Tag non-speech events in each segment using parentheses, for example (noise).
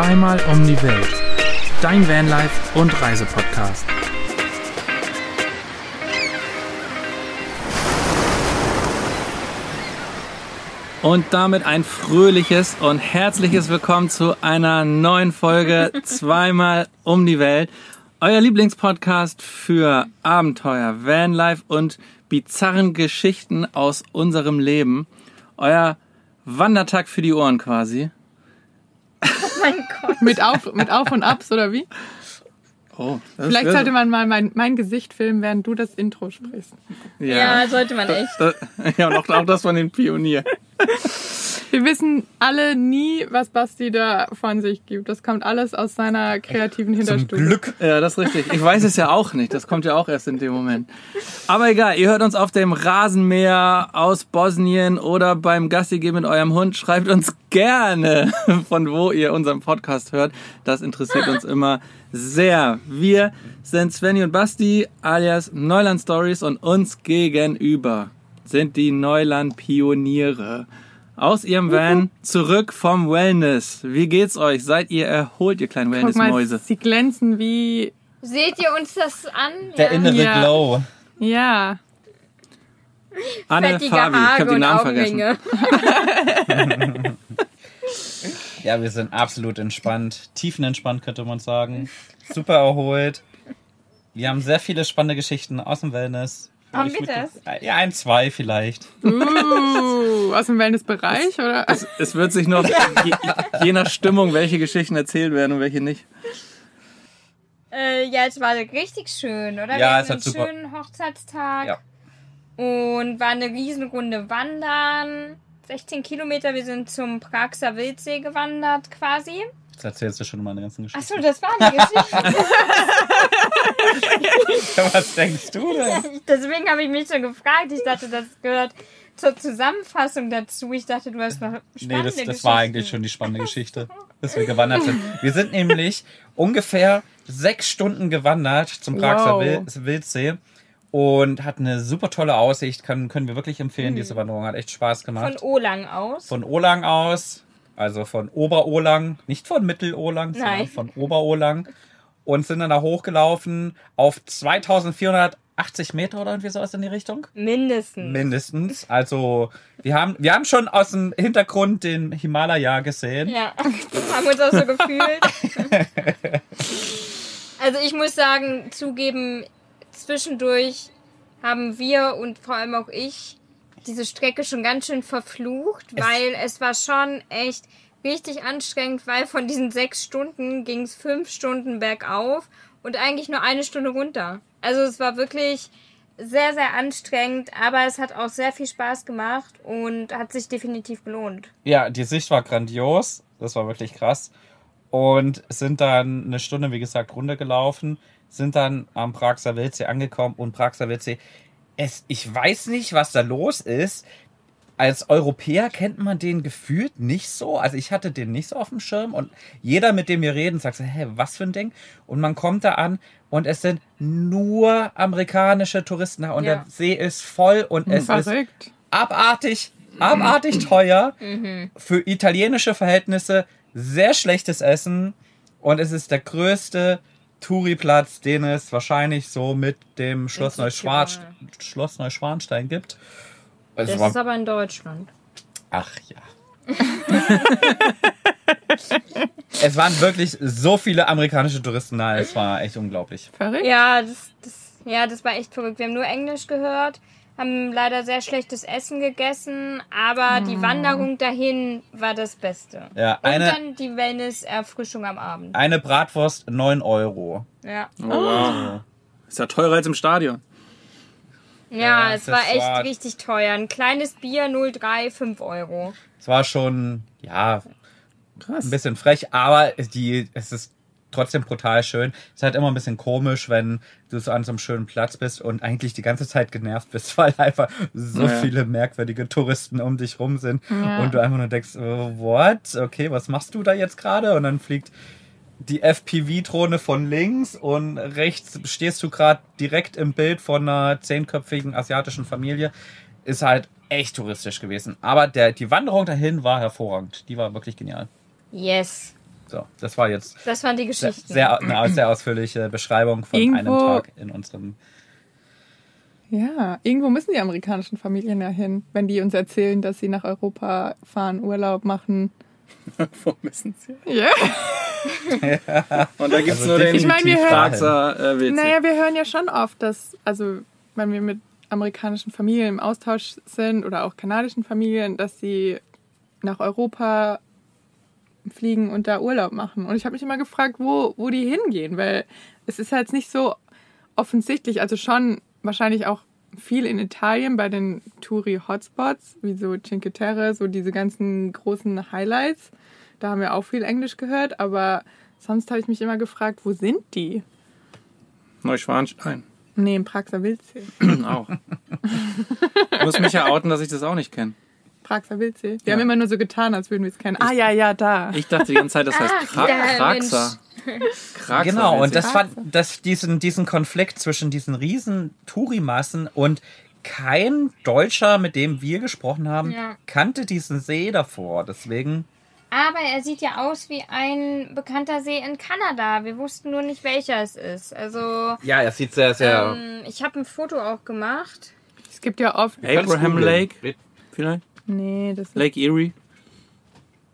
Zweimal um die Welt. Dein Vanlife und Reisepodcast. Und damit ein fröhliches und herzliches Willkommen zu einer neuen Folge (laughs) Zweimal um die Welt. Euer Lieblingspodcast für Abenteuer, Vanlife und bizarren Geschichten aus unserem Leben. Euer Wandertag für die Ohren quasi. Mein (laughs) Gott. mit, auf, mit Auf und Abs oder wie? Oh, Vielleicht wär- sollte man mal mein, mein Gesicht filmen, während du das Intro sprichst. Ja, sollte man echt. Das, (laughs) ja, und auch, auch das von den Pionier. Wir wissen alle nie, was Basti da von sich gibt. Das kommt alles aus seiner kreativen Zum Hinterstube. Glück. Ja, das ist richtig. Ich weiß es ja auch nicht. Das kommt ja auch erst in dem Moment. Aber egal, ihr hört uns auf dem Rasenmäher aus Bosnien oder beim Gassi gehen mit eurem Hund. Schreibt uns gerne, (laughs) von wo ihr unseren Podcast hört. Das interessiert uns immer sehr. Wir sind Svenny und Basti alias Neuland Stories und uns gegenüber sind die Neuland Pioniere. Aus ihrem Van zurück vom Wellness. Wie geht's euch? Seid ihr erholt, ihr kleinen Wellnessmäuse? sie glänzen wie, Seht ihr uns das an? Der ja. innere Ja. Glow. ja. Anne, Fettige Fabi, ich Haare habe die und Namen vergessen. Augenringe. (laughs) Ja, wir sind absolut entspannt. Tiefenentspannt, könnte man sagen. Super erholt. Wir haben sehr viele spannende Geschichten aus dem Wellness. Haben wir das? Ja, ein, zwei vielleicht. Uh, aus dem Wellnessbereich, oder? Es wird sich noch, je, je nach Stimmung, welche Geschichten erzählt werden und welche nicht. Äh, ja, es war richtig schön, oder? Ja, Wir hatten es hat einen super- schönen Hochzeitstag. Ja. Und war eine Riesenrunde wandern. 16 Kilometer. Wir sind zum Praxer Wildsee gewandert quasi. Jetzt erzählst du schon meine ganzen Geschichten. Achso, das war die Geschichte. (laughs) Was denkst du denn? Deswegen habe ich mich schon gefragt. Ich dachte, das gehört zur Zusammenfassung dazu. Ich dachte, du hast noch spannende Nee, das, das war eigentlich schon die spannende Geschichte, dass wir gewandert sind. Wir sind nämlich ungefähr sechs Stunden gewandert zum Praxer Wow. Wil- Wildsee und hatten eine super tolle Aussicht. Können, können wir wirklich empfehlen. Diese Wanderung hat echt Spaß gemacht. Von Olang aus. von Olang aus, also von Ober-Olang, nicht von Mittel-Olang, sondern von Ober-Olang und sind dann da hochgelaufen auf 2480 Meter oder irgendwie sowas in die Richtung. Mindestens. Mindestens. Also wir haben, wir haben schon aus dem Hintergrund den Himalaya gesehen. Ja, (laughs) haben uns auch so gefühlt. (laughs) Also ich muss sagen, zugeben, zwischendurch haben wir und vor allem auch ich diese Strecke schon ganz schön verflucht, Es- weil es war schon echt richtig anstrengend, weil von diesen sechs Stunden ging es fünf Stunden bergauf und eigentlich nur eine Stunde runter. Also es war wirklich sehr, sehr anstrengend, aber es hat auch sehr viel Spaß gemacht und hat sich definitiv gelohnt. Ja, die Sicht war grandios. Das war wirklich krass. Und sind dann eine Stunde, wie gesagt, runtergelaufen, sind dann am Praxer Wildsee angekommen und Praxer Wildsee, es, ich weiß nicht, was da los ist. Als Europäer kennt man den gefühlt nicht so. Also ich hatte den nicht so auf dem Schirm und jeder, mit dem wir reden, sagt so, hä, was für ein Ding? Und man kommt da an und es sind nur amerikanische Touristen da und Ja. der See ist voll und es ist Verrückt. abartig, abartig (clears throat) teuer für italienische Verhältnisse, sehr schlechtes Essen und es ist der größte Touriplatz, den es wahrscheinlich so mit dem Schloss, Neuschwan. Schloss Neuschwanstein gibt. Es Das war, ist aber in Deutschland. ach ja. (laughs) es waren wirklich so viele amerikanische Touristen da, es war echt unglaublich. Verrückt. Ja, das, das, ja, das war echt verrückt. Wir haben nur Englisch gehört, haben leider sehr schlechtes Essen gegessen, aber die Wanderung dahin war das Beste. Ja, Und eine, dann die Wellness-Erfrischung am Abend. eine Bratwurst 9 Euro. Ja, Oh, wow. Ist ja teurer als im Stadion. Ja, Ja, es war echt war- richtig teuer. Ein kleines Bier 0,3, 5 Euro. Es war schon, ja, Krass. ein bisschen frech, aber die, es ist trotzdem brutal schön. Es ist halt immer ein bisschen komisch, wenn du so an so einem schönen Platz bist und eigentlich die ganze Zeit genervt bist, (laughs) weil einfach so Ja. viele merkwürdige Touristen um dich rum sind Ja. und du einfach nur denkst, äh, what? Okay, was machst du da jetzt gerade? Und dann fliegt die FPV-Drohne von links und rechts stehst du gerade direkt im Bild von einer zehnköpfigen asiatischen Familie. Ist halt echt touristisch gewesen. Aber der, die Wanderung dahin war hervorragend. Die war wirklich genial. Yes. So, das war jetzt Das waren die sehr, Geschichten. sehr, eine sehr ausführliche Beschreibung von Irgendwo- einem Tag in unserem. Ja, irgendwo müssen die amerikanischen Familien ja hin, wenn die uns erzählen, dass sie nach Europa fahren, Urlaub machen. (laughs) Wo müssen sie? Ja. Und da gibt's Also nur den Ich meine, wir hören- Praxer äh, WC. Naja, wir hören ja schon oft, dass, also wenn wir mit amerikanischen Familien im Austausch sind oder auch kanadischen Familien, dass sie nach Europa fliegen und da Urlaub machen. Und ich habe mich immer gefragt, wo, wo die hingehen, weil es ist halt nicht so offensichtlich, also schon wahrscheinlich auch viel in Italien bei den Touri-Hotspots, wie so Cinque Terre, so diese ganzen großen Highlights. Da haben wir auch viel Englisch gehört, aber sonst habe ich mich immer gefragt, wo sind die? Neuschwanstein. Nee, in Praxer Wildsee. (clears throat) auch. Du musst mich ja outen, dass ich das auch nicht kenne. Praxer Wildsee. Wir Ja. haben immer nur so getan, als würden wir es kennen. Ah, ja, ja, da. Ich dachte die ganze Zeit, das heißt Ah, Kra ja, Kraxer. Kraxer Genau, und WC. das fand das, diesen, diesen Konflikt zwischen diesen riesen Tourimassen und kein Deutscher, mit dem wir gesprochen haben, Ja. kannte diesen See davor. Deswegen, Aber er sieht ja aus wie ein bekannter See in Kanada. Wir wussten nur nicht, welcher es ist. Also, ja, er sieht sehr, sehr. ähm, ich habe ein Foto auch gemacht. Es gibt ja oft. Abraham Lake, vielleicht? Nee, das ist. Lake Erie?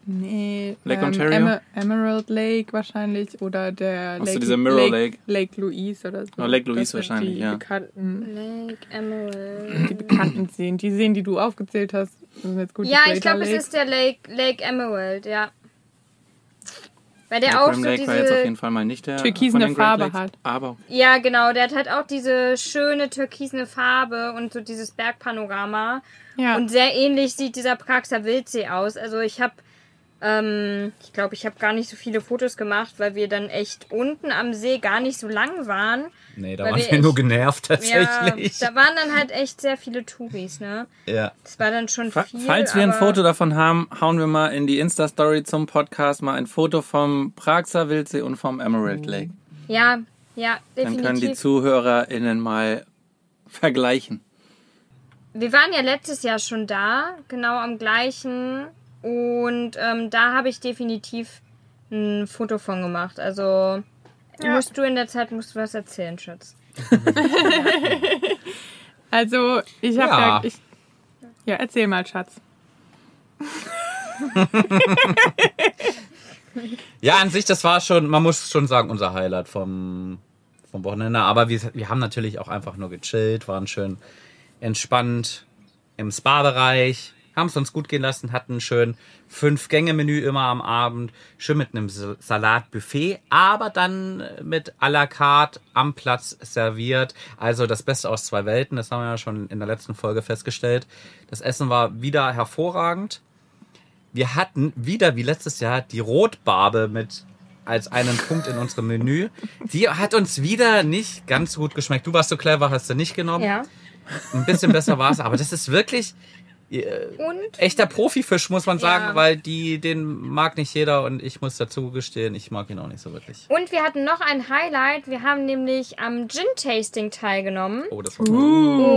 Nee. Lake ähm, Ontario? Emer Emerald Lake wahrscheinlich. Oder der Ach so, Lake, dieser Mirror Lake, Lake Louise oder so. Oh, Lake Louise wahrscheinlich, die ja. Bekannten, Lake Emerald. die bekannten Seen. Die Seen, die du aufgezählt hast, sind jetzt gut. Ja, ich glaube, es ist der Lake, Lake Emerald, ja. Weil der auch Abraham so Lake war jetzt auf diese. jeden Fall mal nicht der Türkisene von den Great Farbe Lakes. hat. Aber Ja, genau, der hat halt auch diese schöne türkisene Farbe und so dieses Bergpanorama. Ja. Und sehr ähnlich sieht dieser Praxer Wildsee aus. Also ich habe, ähm, ich glaube, ich habe gar nicht so viele Fotos gemacht, weil wir dann echt unten am See gar nicht so lang waren. Nee, da waren wir wir nur echt- genervt Ja, tatsächlich. da waren dann halt echt sehr viele Touris, ne? Ja. Das war dann schon fa viel. falls wir ein Foto davon haben, hauen wir mal in die Insta-Story zum Podcast mal ein Foto vom Praxer Wildsee und vom Emerald Lake. Ja, ja, Dann können die definitiv. ZuhörerInnen mal vergleichen. Wir waren ja letztes Jahr schon da, genau am gleichen. Und ähm, da habe ich definitiv ein Foto von gemacht. Also musst du in der Zeit musst du was erzählen, Schatz. (laughs) Also, ich habe Ja. ja. ich, ja, erzähl mal, Schatz. (laughs) Ja, an sich, das war schon, man muss schon sagen, unser Highlight vom, vom Wochenende. Aber wir, wir haben natürlich auch einfach nur gechillt, waren schön entspannt im Spa-Bereich, haben es uns gut gehen lassen, hatten schön Fünf-Gänge-Menü immer am Abend, schön mit einem Sa- Salatbuffet, aber dann mit à la carte am Platz serviert. Also das Beste aus zwei Welten, das haben wir ja schon in der letzten Folge festgestellt. Das Essen war wieder hervorragend wir hatten wieder wie letztes Jahr die Rotbarbe mit als einen Punkt in unserem Menü. Die hat uns wieder nicht ganz gut geschmeckt. Du warst so clever, hast du nicht genommen. Ja. Ein bisschen besser war es, aber das ist wirklich Und echter Profifisch, muss man sagen, Ja. weil die, den mag nicht jeder und ich muss dazu gestehen, ich mag ihn auch nicht so wirklich. und wir hatten noch ein Highlight. Wir haben nämlich am Gin Tasting teilgenommen. Oh, das war toll.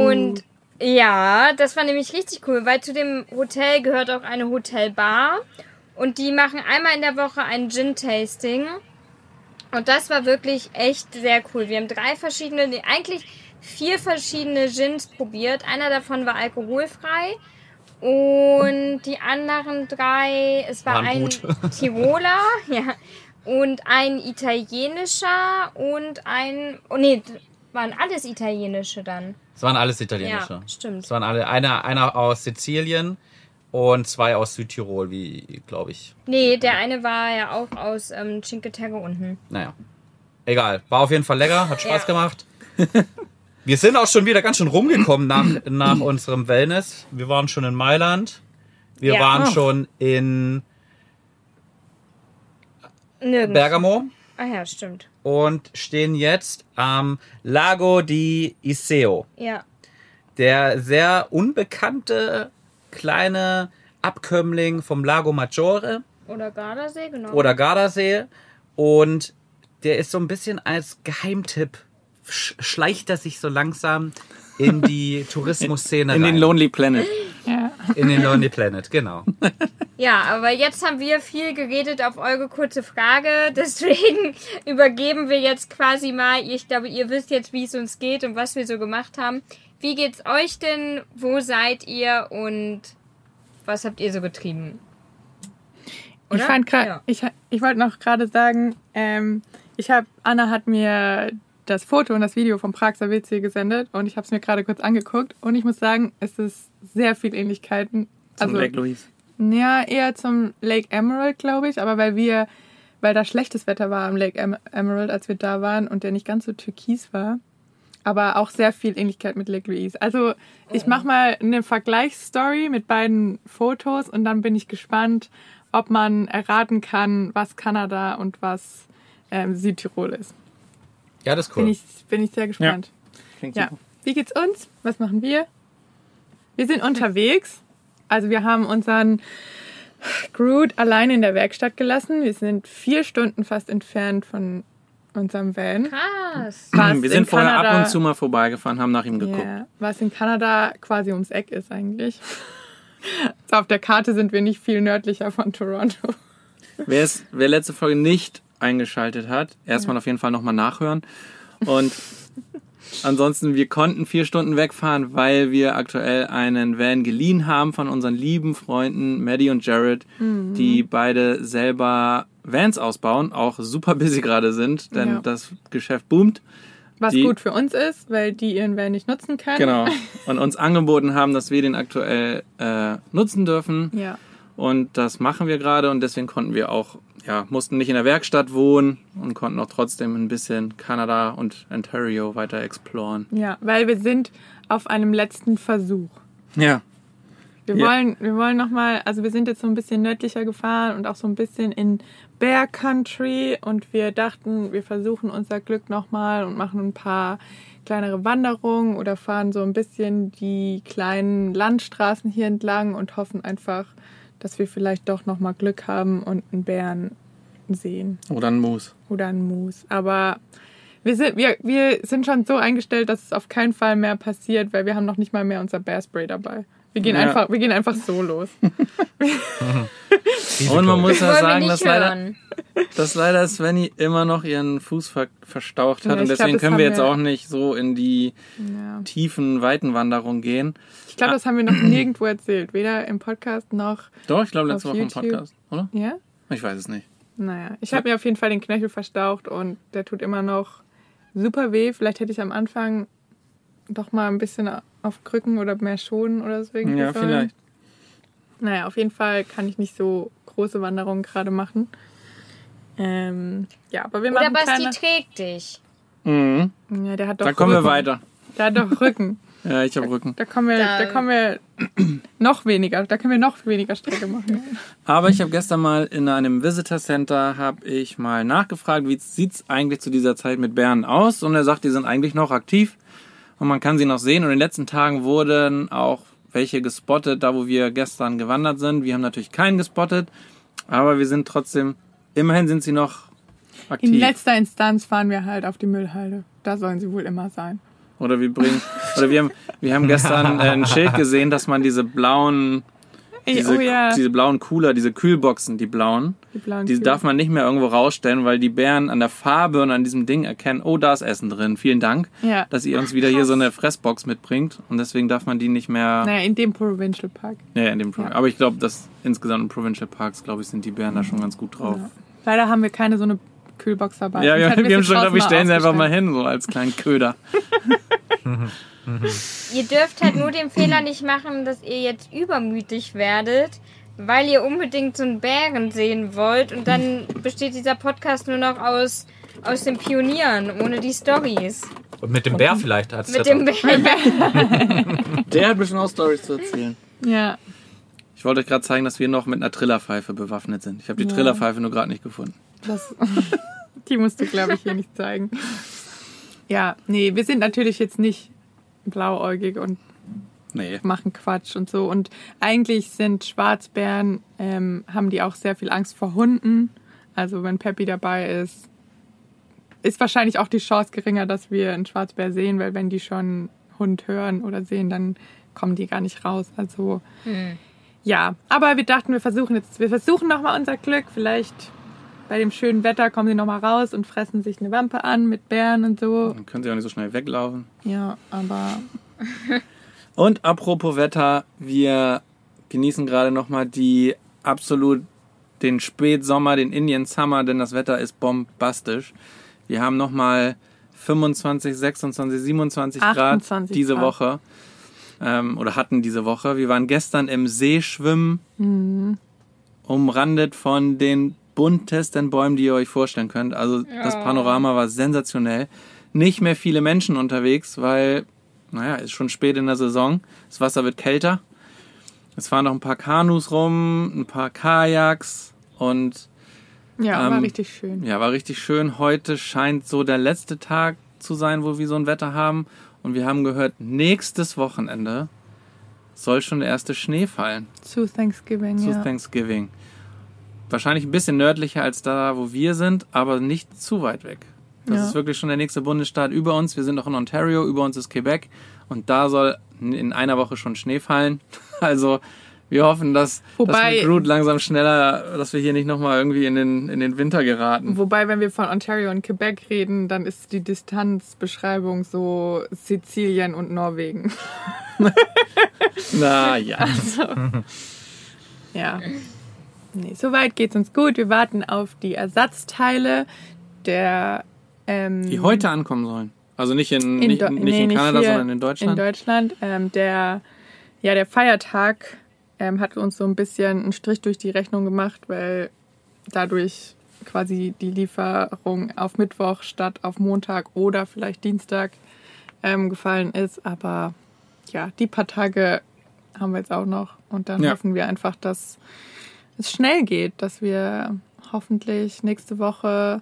Und ja, das war nämlich richtig cool, weil zu dem Hotel gehört auch eine Hotelbar. Und die machen einmal in der Woche ein Gin-Tasting. Und das war wirklich echt sehr cool. Wir haben drei verschiedene, eigentlich vier verschiedene Gins probiert. Einer davon war alkoholfrei. Und die anderen drei, es war Waren ein gut. (laughs) Tiroler, ja, und ein italienischer und ein, oh nee, waren alles italienische dann. Es waren alles italienische. Ja, stimmt. Es waren alle, einer, einer aus Sizilien und zwei aus Südtirol, wie, glaube ich. Nee, der eine war ja auch aus ähm, Cinque Terre unten. Naja. Egal. War auf jeden Fall lecker, hat Spaß Ja. gemacht. (laughs) Wir sind auch schon wieder ganz schön rumgekommen nach, nach unserem Wellness. Wir waren schon in Mailand. Wir Ja. waren Ach. schon in Nirgends. Bergamo Ah ja, stimmt. und stehen jetzt am Lago di Iseo. Ja. Der sehr unbekannte kleine Abkömmling vom Lago Maggiore. Oder Gardasee, genau. oder Gardasee und der ist so ein bisschen als Geheimtipp schleicht er sich so langsam in die (laughs) Tourismusszene In den rein. Lonely Planet. Ja. In den Lonely Planet, genau. (laughs) Ja, aber jetzt haben wir viel geredet auf eure kurze Frage. (laughs) Deswegen übergeben wir jetzt quasi mal. Ich glaube, ihr wisst jetzt, wie es uns geht und was wir so gemacht haben. Wie geht's euch denn? Wo seid ihr und was habt ihr so getrieben? Ich Oder? fand gerade, Ja. ich, ich wollte noch gerade sagen, ähm, ich habe, Anna hat mir das Foto und das Video vom Praxer WC gesendet und ich habe es mir gerade kurz angeguckt und ich muss sagen, es ist sehr viel Ähnlichkeiten. Zum Also, Lake Louise. ja, eher zum Lake Emerald, glaube ich, aber weil wir, weil da schlechtes Wetter war am Lake Em Emerald, als wir da waren und der nicht ganz so türkis war. Aber auch sehr viel Ähnlichkeit mit Lake Louise. Also ich mache mal eine Vergleichsstory mit beiden Fotos und dann bin ich gespannt, ob man erraten kann, was Kanada und was ähm, Südtirol ist. Ja, das ist Bin, cool. ich, bin ich sehr gespannt. Klingt Ja. super. Wie geht's uns? Was machen wir? Wir sind unterwegs. Also wir haben unseren Groot allein in der Werkstatt gelassen. Wir sind vier Stunden fast entfernt von unserem Van. Krass. Was Wir sind in vorher ab Kanada- und zu mal vorbeigefahren, haben nach ihm geguckt. Ja, was in Kanada quasi ums Eck ist eigentlich. (laughs) So, auf der Karte sind wir nicht viel nördlicher von Toronto. Wer, es, wer letzte Folge nicht eingeschaltet hat, erstmal auf jeden Fall nochmal nachhören. Und (laughs) ansonsten, wir konnten vier Stunden wegfahren, weil wir aktuell einen Van geliehen haben von unseren lieben Freunden Maddie und Jared, Mhm. die beide selber Vans ausbauen, auch super busy gerade sind, denn Ja. das Geschäft boomt. Was Die- gut für uns ist, weil die ihren Van nicht nutzen können. Genau. (laughs) Und uns angeboten haben, dass wir den aktuell äh, nutzen dürfen. Ja. Und das machen wir gerade und deswegen konnten wir auch, ja, mussten nicht in der Werkstatt wohnen und konnten auch trotzdem ein bisschen Kanada und Ontario weiter exploren. ja, weil wir sind auf einem letzten Versuch. Ja. Wir Ja. wollen, wir wollen nochmal, also wir sind jetzt so ein bisschen nördlicher gefahren und auch so ein bisschen in Bear Country und wir dachten, wir versuchen unser Glück nochmal und machen ein paar kleinere Wanderungen oder fahren so ein bisschen die kleinen Landstraßen hier entlang und hoffen einfach, dass wir vielleicht doch nochmal Glück haben und einen Bären sehen Oder ein Moose. oder einen Moose. Aber wir sind, wir, wir sind schon so eingestellt, dass es auf keinen Fall mehr passiert, weil wir haben noch nicht mal mehr unser Bear Spray dabei. Wir gehen, Ja. einfach, wir gehen einfach so los. (laughs) Und man muss ja sagen, dass leider, dass leider Svenny immer noch ihren Fuß ver verstaucht hat Ja, und glaub, deswegen das können wir jetzt wir- auch nicht so in die Ja. tiefen Weitenwanderung gehen. Ich glaube, das haben wir noch nirgendwo erzählt. Weder im Podcast noch. Doch, ich glaube letzte Woche im YouTube. Podcast, oder? Ja? Ich weiß es nicht. Naja, ich habe mir auf jeden Fall den Knöchel verstaucht und der tut immer noch super weh. Vielleicht hätte ich am Anfang doch mal ein bisschen auf Krücken oder mehr schonen oder so irgendwie Ja, sollen. vielleicht. Naja, auf jeden Fall kann ich nicht so große Wanderungen gerade machen. Ähm, ja, aber wir Oder machen Basti kleine... trägt dich. Mhm. Ja, der hat doch Dann kommen wir Rücken. weiter. Der hat doch Rücken. Ja, ich habe Rücken. Da kommen wir, Da- da kommen wir (clears throat) noch weniger. Da können wir noch weniger Strecke machen. Aber ich habe gestern mal in einem Visitor Center habe ich mal nachgefragt, wie sieht's eigentlich zu dieser Zeit mit Bären aus? Und er sagt, die sind eigentlich noch aktiv und man kann sie noch sehen. Und in den letzten Tagen wurden auch welche gespottet, da wo wir gestern gewandert sind. Wir haben natürlich keinen gespottet, aber wir sind trotzdem, immerhin sind sie noch In aktiv. letzter Instanz fahren wir halt auf die Müllhalde. Da sollen sie wohl immer sein. Oder wir bringen, oder wir haben, wir haben gestern äh, ein Schild gesehen, dass man diese blauen, diese, oh ja, diese blauen Cooler, diese Kühlboxen, die blauen, die blauen Die darf man nicht mehr irgendwo rausstellen, weil die Bären an der Farbe und an diesem Ding erkennen, oh, da ist Essen drin. Vielen Dank, Ja. dass ihr uns wieder hier so eine Fressbox mitbringt. Und deswegen darf man die nicht mehr. Naja, in dem Provincial Park. Ja, in dem Pro Ja. Aber ich glaube, dass insgesamt in Provincial Parks, glaube ich, sind die Bären da schon ganz gut drauf. Ja. Leider haben wir keine so eine Kühlbox dabei. Ja, wir, wir haben schon gedacht, wir draußen stellen sie einfach mal hin, so als kleinen Köder. (laughs) Ihr dürft halt nur den Fehler nicht machen, dass ihr jetzt übermütig werdet, weil ihr unbedingt so einen Bären sehen wollt und dann besteht dieser Podcast nur noch aus, aus den Pionieren, ohne die Stories. Und mit dem Bär vielleicht als Mit dem Bären. (laughs) Der hat bestimmt auch Stories zu erzählen. Ja. Ich wollte euch gerade zeigen, dass wir noch mit einer Trillerpfeife bewaffnet sind. Ich habe die Ja. Trillerpfeife nur gerade nicht gefunden. Das, (laughs) die musst du, glaube ich, hier nicht zeigen. Ja, nee, wir sind natürlich jetzt nicht blauäugig und Nee. machen Quatsch und so. Und eigentlich sind Schwarzbären, ähm, haben die auch sehr viel Angst vor Hunden. Also wenn Peppy dabei ist, ist wahrscheinlich auch die Chance geringer, dass wir einen Schwarzbär sehen, weil wenn die schon Hund hören oder sehen, dann kommen die gar nicht raus. Also ja, aber wir dachten, wir versuchen jetzt, wir versuchen nochmal unser Glück. Vielleicht bei dem schönen Wetter kommen sie nochmal raus und fressen sich eine Wampe an mit Bären und so. Dann können sie auch nicht so schnell weglaufen. Ja, aber (laughs) Und apropos Wetter, wir genießen gerade nochmal die absolut den Spätsommer, den Indian Summer, denn das Wetter ist bombastisch. Wir haben nochmal 25, 26, 27 Grad 28 diese Grad. Woche. Ähm, oder hatten diese Woche. Wir waren gestern im See schwimmen, Mhm. umrandet von den buntesten Bäumen, die ihr euch vorstellen könnt. Also das Ja. Panorama war sensationell. Nicht mehr viele Menschen unterwegs, weil, naja, ist schon spät in der Saison. Das Wasser wird kälter. Es fahren noch ein paar Kanus rum, ein paar Kajaks und ja, war Ähm, richtig schön. ja, war richtig schön. Heute scheint so der letzte Tag zu sein, wo wir so ein Wetter haben. Und wir haben gehört, nächstes Wochenende soll schon der erste Schnee fallen Zu Thanksgiving, zu ja. Thanksgiving. Wahrscheinlich ein bisschen nördlicher als da, wo wir sind, aber nicht zu weit weg. Das Ja. ist wirklich schon der nächste Bundesstaat über uns. Wir sind noch in Ontario, über uns ist Quebec und da soll in einer Woche schon Schnee fallen. (laughs) Also wir hoffen, dass, Wobei- dass Groot langsam schneller, dass wir hier nicht nochmal irgendwie in den, in den Winter geraten. Wobei, wenn wir von Ontario und Quebec reden, dann ist die Distanzbeschreibung so Sizilien und Norwegen. (laughs) Na ja. (laughs) Ja. Nee, soweit geht's uns gut. Wir warten auf die Ersatzteile der. Ähm, Die heute ankommen sollen. Also nicht in, in nicht, nicht nee, in nicht Kanada, hier sondern in Deutschland. In Deutschland. Ähm, der, ja, der Feiertag ähm, hat uns so ein bisschen einen Strich durch die Rechnung gemacht, weil dadurch quasi die Lieferung auf Mittwoch statt auf Montag oder vielleicht Dienstag ähm, gefallen ist. Aber ja, die paar Tage haben wir jetzt auch noch. Und dann Ja. hoffen wir einfach, dass es schnell geht, dass wir hoffentlich nächste Woche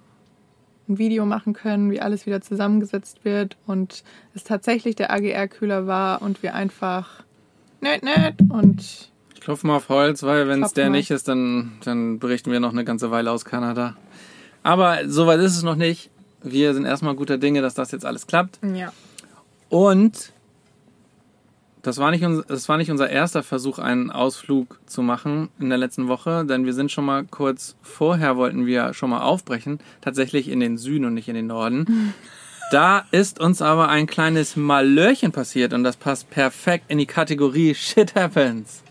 ein Video machen können, wie alles wieder zusammengesetzt wird und es tatsächlich der AGR-Kühler war und wir einfach nett, nett und Ich klopfe mal auf Holz, weil wenn es der mal. nicht ist, dann, dann berichten wir noch eine ganze Weile aus Kanada. Aber soweit ist es noch nicht. Wir sind erstmal guter Dinge, dass das jetzt alles klappt. ja. Und das war, nicht uns, das war nicht unser erster Versuch, einen Ausflug zu machen in der letzten Woche, denn wir sind schon mal kurz vorher, wollten wir schon mal aufbrechen, tatsächlich in den Süden und nicht in den Norden. (laughs) Da ist uns aber ein kleines Malörchen passiert und das passt perfekt in die Kategorie Shit Happens.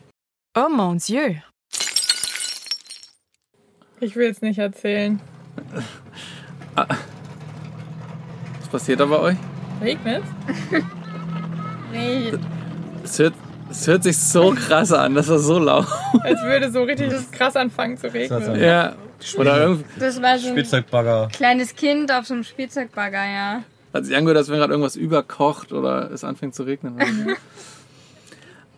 Oh mon Dieu. Ich will es nicht erzählen. Was passiert da bei euch? Regnet (laughs) Nee, Es hört, es hört sich so krass an, das war so laut. Als würde so richtig krass anfangen zu regnen. Ja. Oder irgendwie das war so ein Spielzeugbagger. kleines Kind auf so einem Spielzeugbagger, ja. hat sich angehört, als wenn gerade irgendwas überkocht oder es anfängt zu regnen.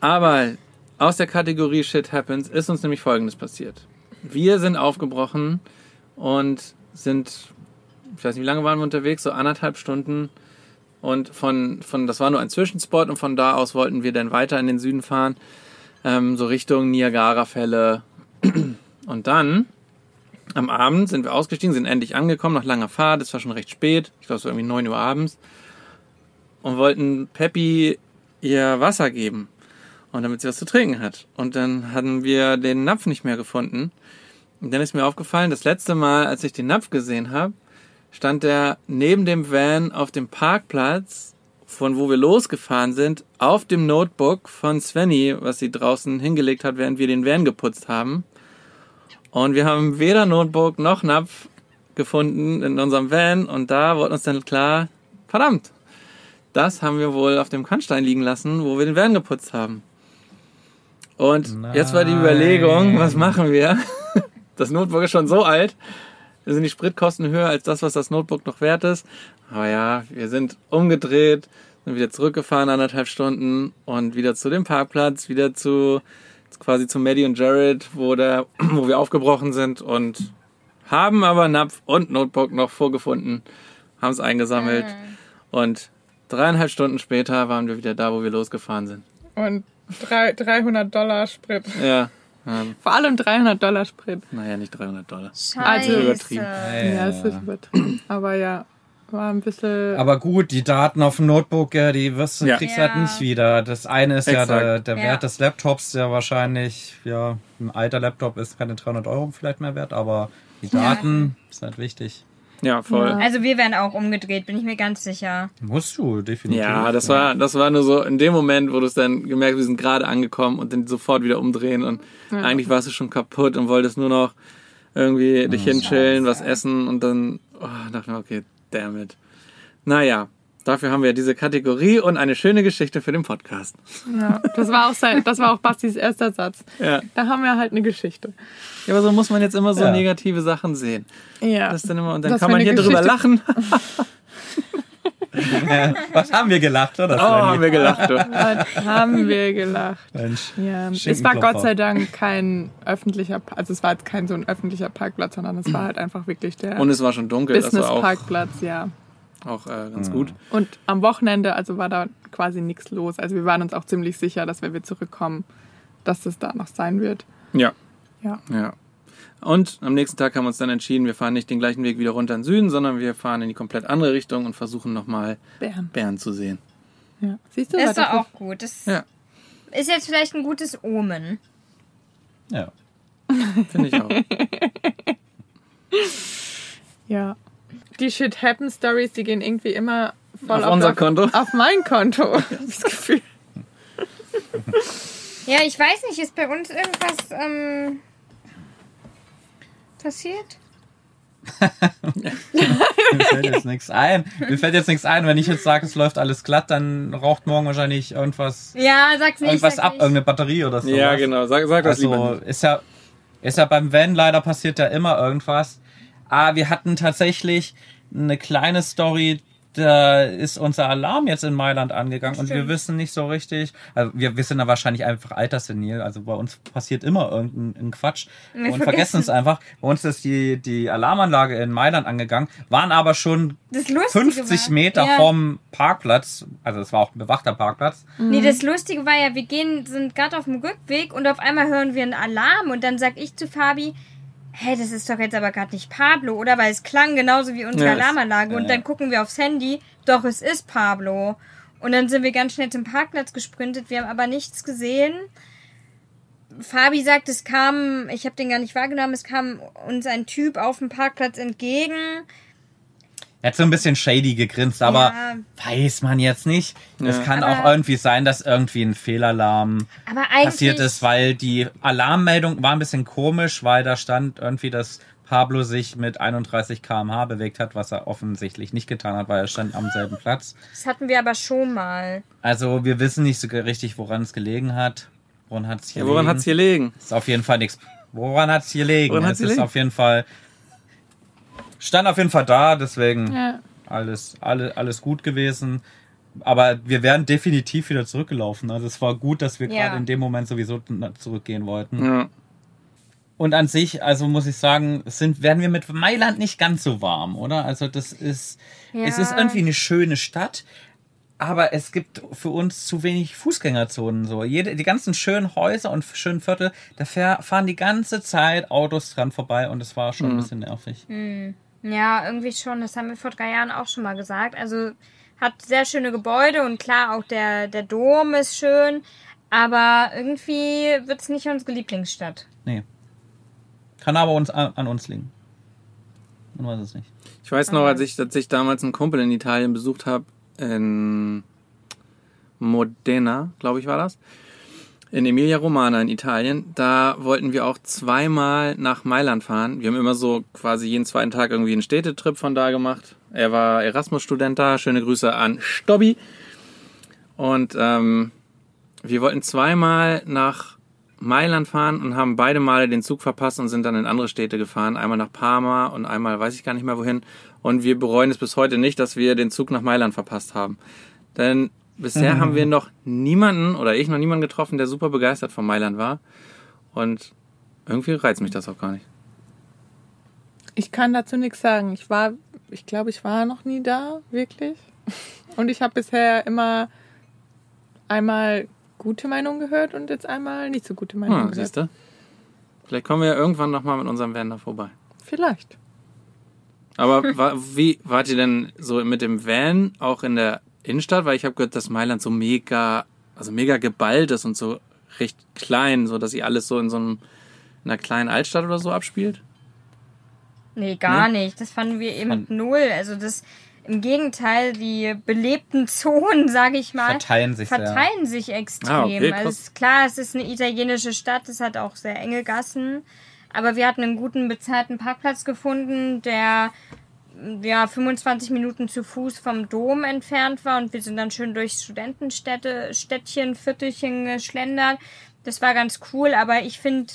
Aber aus der Kategorie Shit Happens ist uns nämlich Folgendes passiert. Wir sind aufgebrochen und sind, ich weiß nicht, wie lange waren wir unterwegs, so anderthalb Stunden. Und von, von das war nur ein Zwischenspot und von da aus wollten wir dann weiter in den Süden fahren, ähm, so Richtung Niagara-Fälle. (clears throat) Und dann am Abend sind wir ausgestiegen, sind endlich angekommen nach langer Fahrt. Es war schon recht spät, ich glaube, es war irgendwie 9 Uhr abends. Und wollten Peppi ihr Wasser geben. Und damit sie was zu trinken hat. Und dann hatten wir den Napf nicht mehr gefunden. Und dann ist mir aufgefallen, das letzte Mal, als ich den Napf gesehen habe, stand er neben dem Van auf dem Parkplatz, von wo wir losgefahren sind, auf dem Notebook von Svenny, was sie draußen hingelegt hat, während wir den Van geputzt haben. Und wir haben weder Notebook noch Napf gefunden in unserem Van. Und da wurde uns dann klar, verdammt, das haben wir wohl auf dem Kannstein liegen lassen, wo wir den Van geputzt haben. Und jetzt war die Überlegung, was machen wir? (laughs) Das Notebook ist schon so alt. Sind die Spritkosten höher als das, was das Notebook noch wert ist. Aber ja, wir sind umgedreht, sind wieder zurückgefahren, anderthalb Stunden und wieder zu dem Parkplatz, wieder zu quasi zu Maddie und Jared, wo, der, (clears throat) wo wir aufgebrochen sind und haben aber Napf und Notebook noch vorgefunden, haben es eingesammelt und dreieinhalb Stunden später waren wir wieder da, wo wir losgefahren sind. Und drei, 300 Dollar Sprit. Ja, ähm, Vor allem 300 Dollar Sprit. naja, nicht 300 Dollar. Scheiße. Also übertrieben. Ja, das ist übertrieben. Aber ja, war ein bisschen. Aber gut, die Daten auf dem Notebook, ja, die wirst du, Ja. kriegst Ja. halt nicht wieder. Das eine ist ja Exakt. der, der Ja. Wert des Laptops, der wahrscheinlich, ja, ein alter Laptop ist keine 300 Euro vielleicht mehr wert, aber die Daten ist halt wichtig. Ja, voll. Ja. Also wir werden auch umgedreht, bin ich mir ganz sicher. Musst du, definitiv. Ja, das war, das war nur so in dem Moment, wo du es dann gemerkt hast, wir sind gerade angekommen und dann sofort wieder umdrehen und eigentlich warst du schon kaputt und wolltest nur noch irgendwie dich hinchillen, was essen und dann oh, dachte ich mir, okay, damn it. Naja, dafür haben wir diese Kategorie und eine schöne Geschichte für den Podcast. Ja, das war auch sein, das war auch Bastis erster Satz. Ja, Da haben wir halt eine Geschichte. ja aber so muss man jetzt immer so Ja. negative Sachen sehen. Ja. Das ist dann immer, und dann Das kann man hier drüber Geschichte. lachen. (laughs) Was haben wir gelacht, oder? Oh, haben wir gelacht. Was haben wir gelacht. Mensch. Ja, es war. Gott sei Dank kein öffentlicher, also es war jetzt kein so ein öffentlicher Parkplatz, sondern es war halt einfach wirklich der Und es war schon dunkel, das war auch, Business-Parkplatz, ja. Auch äh, ganz gut. Und am Wochenende, also war da quasi nichts los. Also wir waren uns auch ziemlich sicher, dass wenn wir zurückkommen, dass das da noch sein wird. Ja. Ja. Ja. Und am nächsten Tag haben wir uns dann entschieden, wir fahren nicht den gleichen Weg wieder runter in den Süden, sondern wir fahren in die komplett andere Richtung und versuchen nochmal Bären. Bären zu sehen. Ja. Siehst du, Das war ist auch gut. Das Ja, ist jetzt vielleicht ein gutes Omen. Ja. finde ich auch. (laughs) Ja. Die Shit Happen Stories, die gehen irgendwie immer voll Auf unser Konto. Auf mein Konto. (laughs) das Gefühl. Ja, ich weiß nicht, ist bei uns irgendwas ähm, passiert? (laughs) Mir fällt jetzt nichts ein. Mir fällt jetzt nichts ein. Wenn ich jetzt sage, es läuft alles glatt, dann raucht morgen wahrscheinlich irgendwas, Ja, sag's nicht. irgendwas sag ab, nicht. irgendeine Batterie oder so. Ja, genau. Sag, sag das Also lieber. ist ja, ist ja beim Van leider passiert ja immer irgendwas. Ah, wir hatten tatsächlich eine kleine Story, da ist unser Alarm jetzt in Mailand angegangen und wir wissen nicht so richtig. Also wir, wir sind da wahrscheinlich einfach alterssenil. Also bei uns passiert immer irgendein ein Quatsch Wir und vergessen. vergessen es einfach. Bei uns ist die, die Alarmanlage in Mailand angegangen, waren aber schon Das Lustige 50 war, Meter ja. vom Parkplatz. Also es war auch ein bewachter Parkplatz. Nee, das Lustige war ja, wir gehen, sind gerade auf dem Rückweg und auf einmal hören wir einen Alarm und dann sag ich zu Fabi, hä, das ist doch jetzt aber gerade nicht Pablo, oder? Weil es klang genauso wie unsere Ja, Alarmanlage. Und ja. dann gucken wir aufs Handy, doch, es ist Pablo. Und dann sind wir ganz schnell zum Parkplatz gesprintet, wir haben aber nichts gesehen. Fabi sagt, es kam, ich habe den gar nicht wahrgenommen, es kam uns ein Typ auf dem Parkplatz entgegen. Er hat so ein bisschen shady gegrinst, aber Ja. weiß man jetzt nicht. Es Ja. kann Aber- auch irgendwie sein, dass irgendwie ein Fehlalarm passiert ist, weil die Alarmmeldung war ein bisschen komisch, weil da stand irgendwie, dass Pablo sich mit 31 km/h bewegt hat, was er offensichtlich nicht getan hat, weil er stand am selben Platz. Das hatten wir aber schon mal. Also wir wissen nicht so richtig, woran es gelegen hat. Woran hat es hier Ja, woran liegen? hat's hier liegen? Ist auf jeden Fall nichts. Woran hat's hier liegen? Woran es hat's hier ist liegen? auf jeden Fall. Stand auf jeden Fall da, deswegen Ja. alles, alle, alles gut gewesen. Aber wir wären definitiv wieder zurückgelaufen. Also es war gut, dass wir Ja. gerade in dem Moment sowieso zurückgehen wollten. Ja. Und an sich, also muss ich sagen, sind, werden wir mit Mailand nicht ganz so warm, oder? Also das ist, es Ja. ist irgendwie eine schöne Stadt, aber es gibt für uns zu wenig Fußgängerzonen, so. Jede, die ganzen schönen Häuser und schönen Viertel, da fahren die ganze Zeit Autos dran vorbei und es war schon ein bisschen nervig. Ja, irgendwie schon. Das haben wir vor drei Jahren auch schon mal gesagt. Also hat sehr schöne Gebäude und klar, auch der, der Dom ist schön. Aber irgendwie wird es nicht unsere Lieblingsstadt. Nee. Kann aber uns, an, an uns liegen. Man weiß es nicht. Ich weiß noch, als ich, als ich damals einen Kumpel in Italien besucht habe, in Modena, glaube ich, war das. In Emilia Romana in Italien, da wollten wir auch zweimal nach Mailand fahren. Wir haben immer so quasi jeden zweiten Tag irgendwie einen Städtetrip von da gemacht. Er war Erasmus-Student da. Schöne Grüße an Stobby. Und ähm, wir wollten zweimal nach Mailand fahren und haben beide Male den Zug verpasst und sind dann in andere Städte gefahren. Einmal nach Parma und einmal weiß ich gar nicht mehr wohin. Und wir bereuen es bis heute nicht, dass wir den Zug nach Mailand verpasst haben. Denn bisher haben wir noch niemanden oder ich noch niemanden getroffen, der super begeistert von Mailand war. Und irgendwie reizt mich das auch gar nicht. Ich kann dazu nichts sagen. Ich war, ich glaube, ich war noch nie da, wirklich. Und ich habe bisher immer einmal gute Meinungen gehört und jetzt einmal nicht so gute Meinungen Hm, gehört. siehst du? Vielleicht kommen wir ja irgendwann nochmal mit unserem Van da vorbei. Vielleicht. Aber wie wart ihr denn so mit dem Van auch in der Innenstadt? Weil ich habe gehört, dass Mailand so mega, also mega geballt ist und so recht klein, so dass ihr alles so in so einem, in einer kleinen Altstadt oder so abspielt. Nee, gar Nee? nicht. Das fanden wir eben Fand- null. Also das im Gegenteil, die belebten (laughs) Zonen, sage ich mal, Verteilen sich sehr. verteilen sich extrem. Ah, okay, also klar, es ist eine italienische Stadt, es hat auch sehr enge Gassen, aber wir hatten einen guten bezahlten Parkplatz gefunden, der ja 25 Minuten zu Fuß vom Dom entfernt war und wir sind dann schön durch Studentenstädte, Städtchen, Viertelchen geschlendert. Das war ganz cool, aber ich finde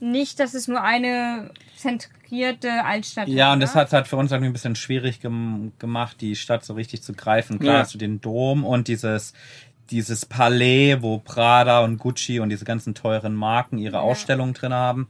nicht, dass es nur eine zentrierte Altstadt Ja, und ne? das hat es halt für uns irgendwie ein bisschen schwierig gem gemacht, die Stadt so richtig zu greifen. Klar Ja. hast du den Dom und dieses, dieses Palais, wo Prada und Gucci und diese ganzen teuren Marken ihre Ausstellungen drin haben.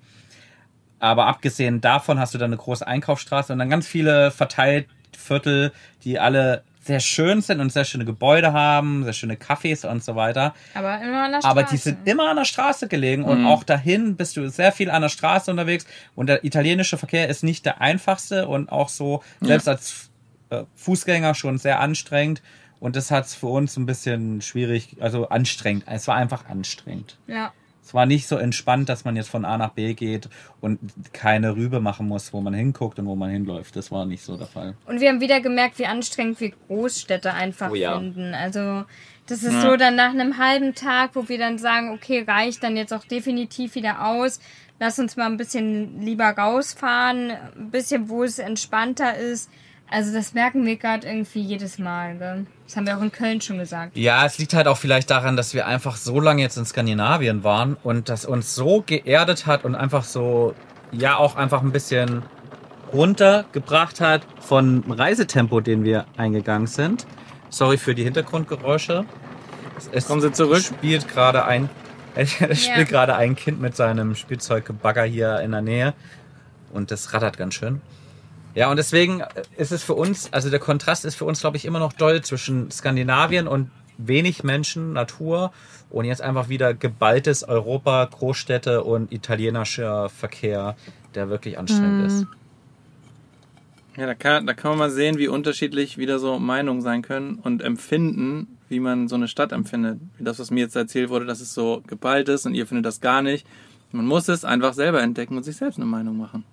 Aber abgesehen davon hast du dann eine große Einkaufsstraße und dann ganz viele verteilt Viertel, die alle sehr schön sind und sehr schöne Gebäude haben, sehr schöne Cafés und so weiter. Aber immer an der Straße. Aber die sind immer an der Straße gelegen und Mhm. auch dahin bist du sehr viel an der Straße unterwegs und der italienische Verkehr ist nicht der einfachste und auch so selbst als äh, Fußgänger schon sehr anstrengend und das hat es für uns ein bisschen schwierig, also anstrengend. Es war einfach anstrengend. Ja. Es war nicht so entspannt, dass man jetzt von A nach B geht und keine Rübe machen muss, wo man hinguckt und wo man hinläuft. Das war nicht so der Fall. Und wir haben wieder gemerkt, wie anstrengend wir Großstädte einfach Oh ja. finden. Also das ist Ja. so dann nach einem halben Tag, wo wir dann sagen, okay, reicht dann jetzt auch definitiv wieder aus. Lass uns mal ein bisschen lieber rausfahren, ein bisschen, wo es entspannter ist. Also das merken wir gerade irgendwie jedes Mal. Gell? Das haben wir auch in Köln schon gesagt. Ja, es liegt halt auch vielleicht daran, dass wir einfach so lange jetzt in Skandinavien waren und das uns so geerdet hat und einfach so, ja, auch einfach ein bisschen runtergebracht hat von Reisetempo, den wir eingegangen sind. Sorry für die Hintergrundgeräusche. Es, es Kommen Sie zurück. spielt gerade ein, (laughs) es spielt gerade ein Kind mit seinem Spielzeugbagger hier in der Nähe und das rattert ganz schön. Ja, und deswegen ist es für uns, also der Kontrast ist für uns, glaube ich, immer noch doll zwischen Skandinavien und wenig Menschen, Natur und jetzt einfach wieder geballtes Europa, Großstädte und italienischer Verkehr, der wirklich anstrengend ist. Ja, da kann, da kann man mal sehen, wie unterschiedlich wieder so Meinungen sein können und empfinden, wie man so eine Stadt empfindet. Wie das, was mir jetzt erzählt wurde, dass es so geballt ist und ihr findet das gar nicht. Man muss es einfach selber entdecken und sich selbst eine Meinung machen.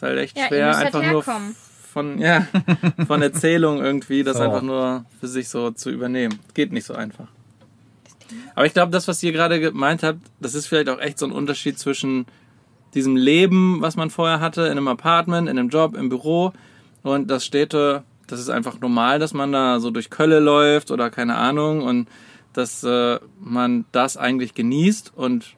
Ist halt echt Ja, ihr schwer, halt einfach nur herkommen. von, ja, (laughs) von Erzählung irgendwie, das So. einfach nur für sich so zu übernehmen. Geht nicht so einfach. Aber ich glaube, das, was ihr gerade gemeint habt, das ist vielleicht auch echt so ein Unterschied zwischen diesem Leben, was man vorher hatte, in einem Apartment, in einem Job, im Büro und das Städte, das ist einfach normal, dass man da so durch Kölle läuft oder keine Ahnung und dass äh, man das eigentlich genießt und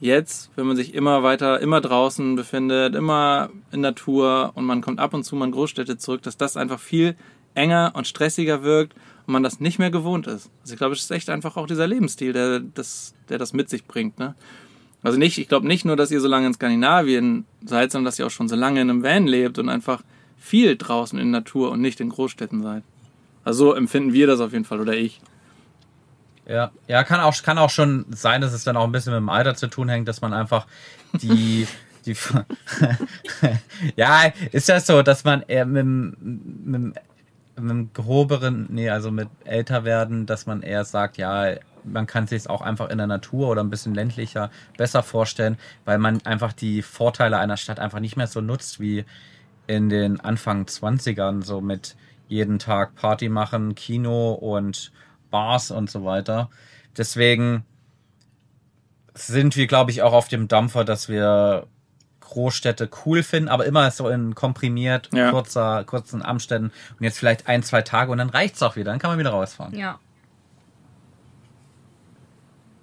jetzt, wenn man sich immer weiter, immer draußen befindet, immer in Natur und man kommt ab und zu mal in Großstädte zurück, dass das einfach viel enger und stressiger wirkt und man das nicht mehr gewohnt ist. Also ich glaube, es ist echt einfach auch dieser Lebensstil, der das, der das mit sich bringt. Ne? Also nicht, ich glaube nicht nur, dass ihr so lange in Skandinavien seid, sondern dass ihr auch schon so lange in einem Van lebt und einfach viel draußen in Natur und nicht in Großstädten seid. Also so empfinden wir das auf jeden Fall oder ich. Ja, ja, kann auch, kann auch schon sein, dass es dann auch ein bisschen mit dem Alter zu tun hängt, dass man einfach die, (laughs) die, (laughs) ja, ist das so, dass man eher mit, dem- mit, mit dem gehobenen, nee, also mit älter werden, dass man eher sagt, ja, man kann sich es auch einfach in der Natur oder ein bisschen ländlicher besser vorstellen, weil man einfach die Vorteile einer Stadt einfach nicht mehr so nutzt wie in den Anfang 20ern, so mit jeden Tag Party machen, Kino und Bars und so weiter. Deswegen sind wir, glaube ich, auch auf dem Dampfer, dass wir Großstädte cool finden, aber immer so in komprimiert, Ja. kurzer, kurzen Amständen und jetzt vielleicht ein, zwei Tage und dann reicht's auch wieder, dann kann man wieder rausfahren. Ja.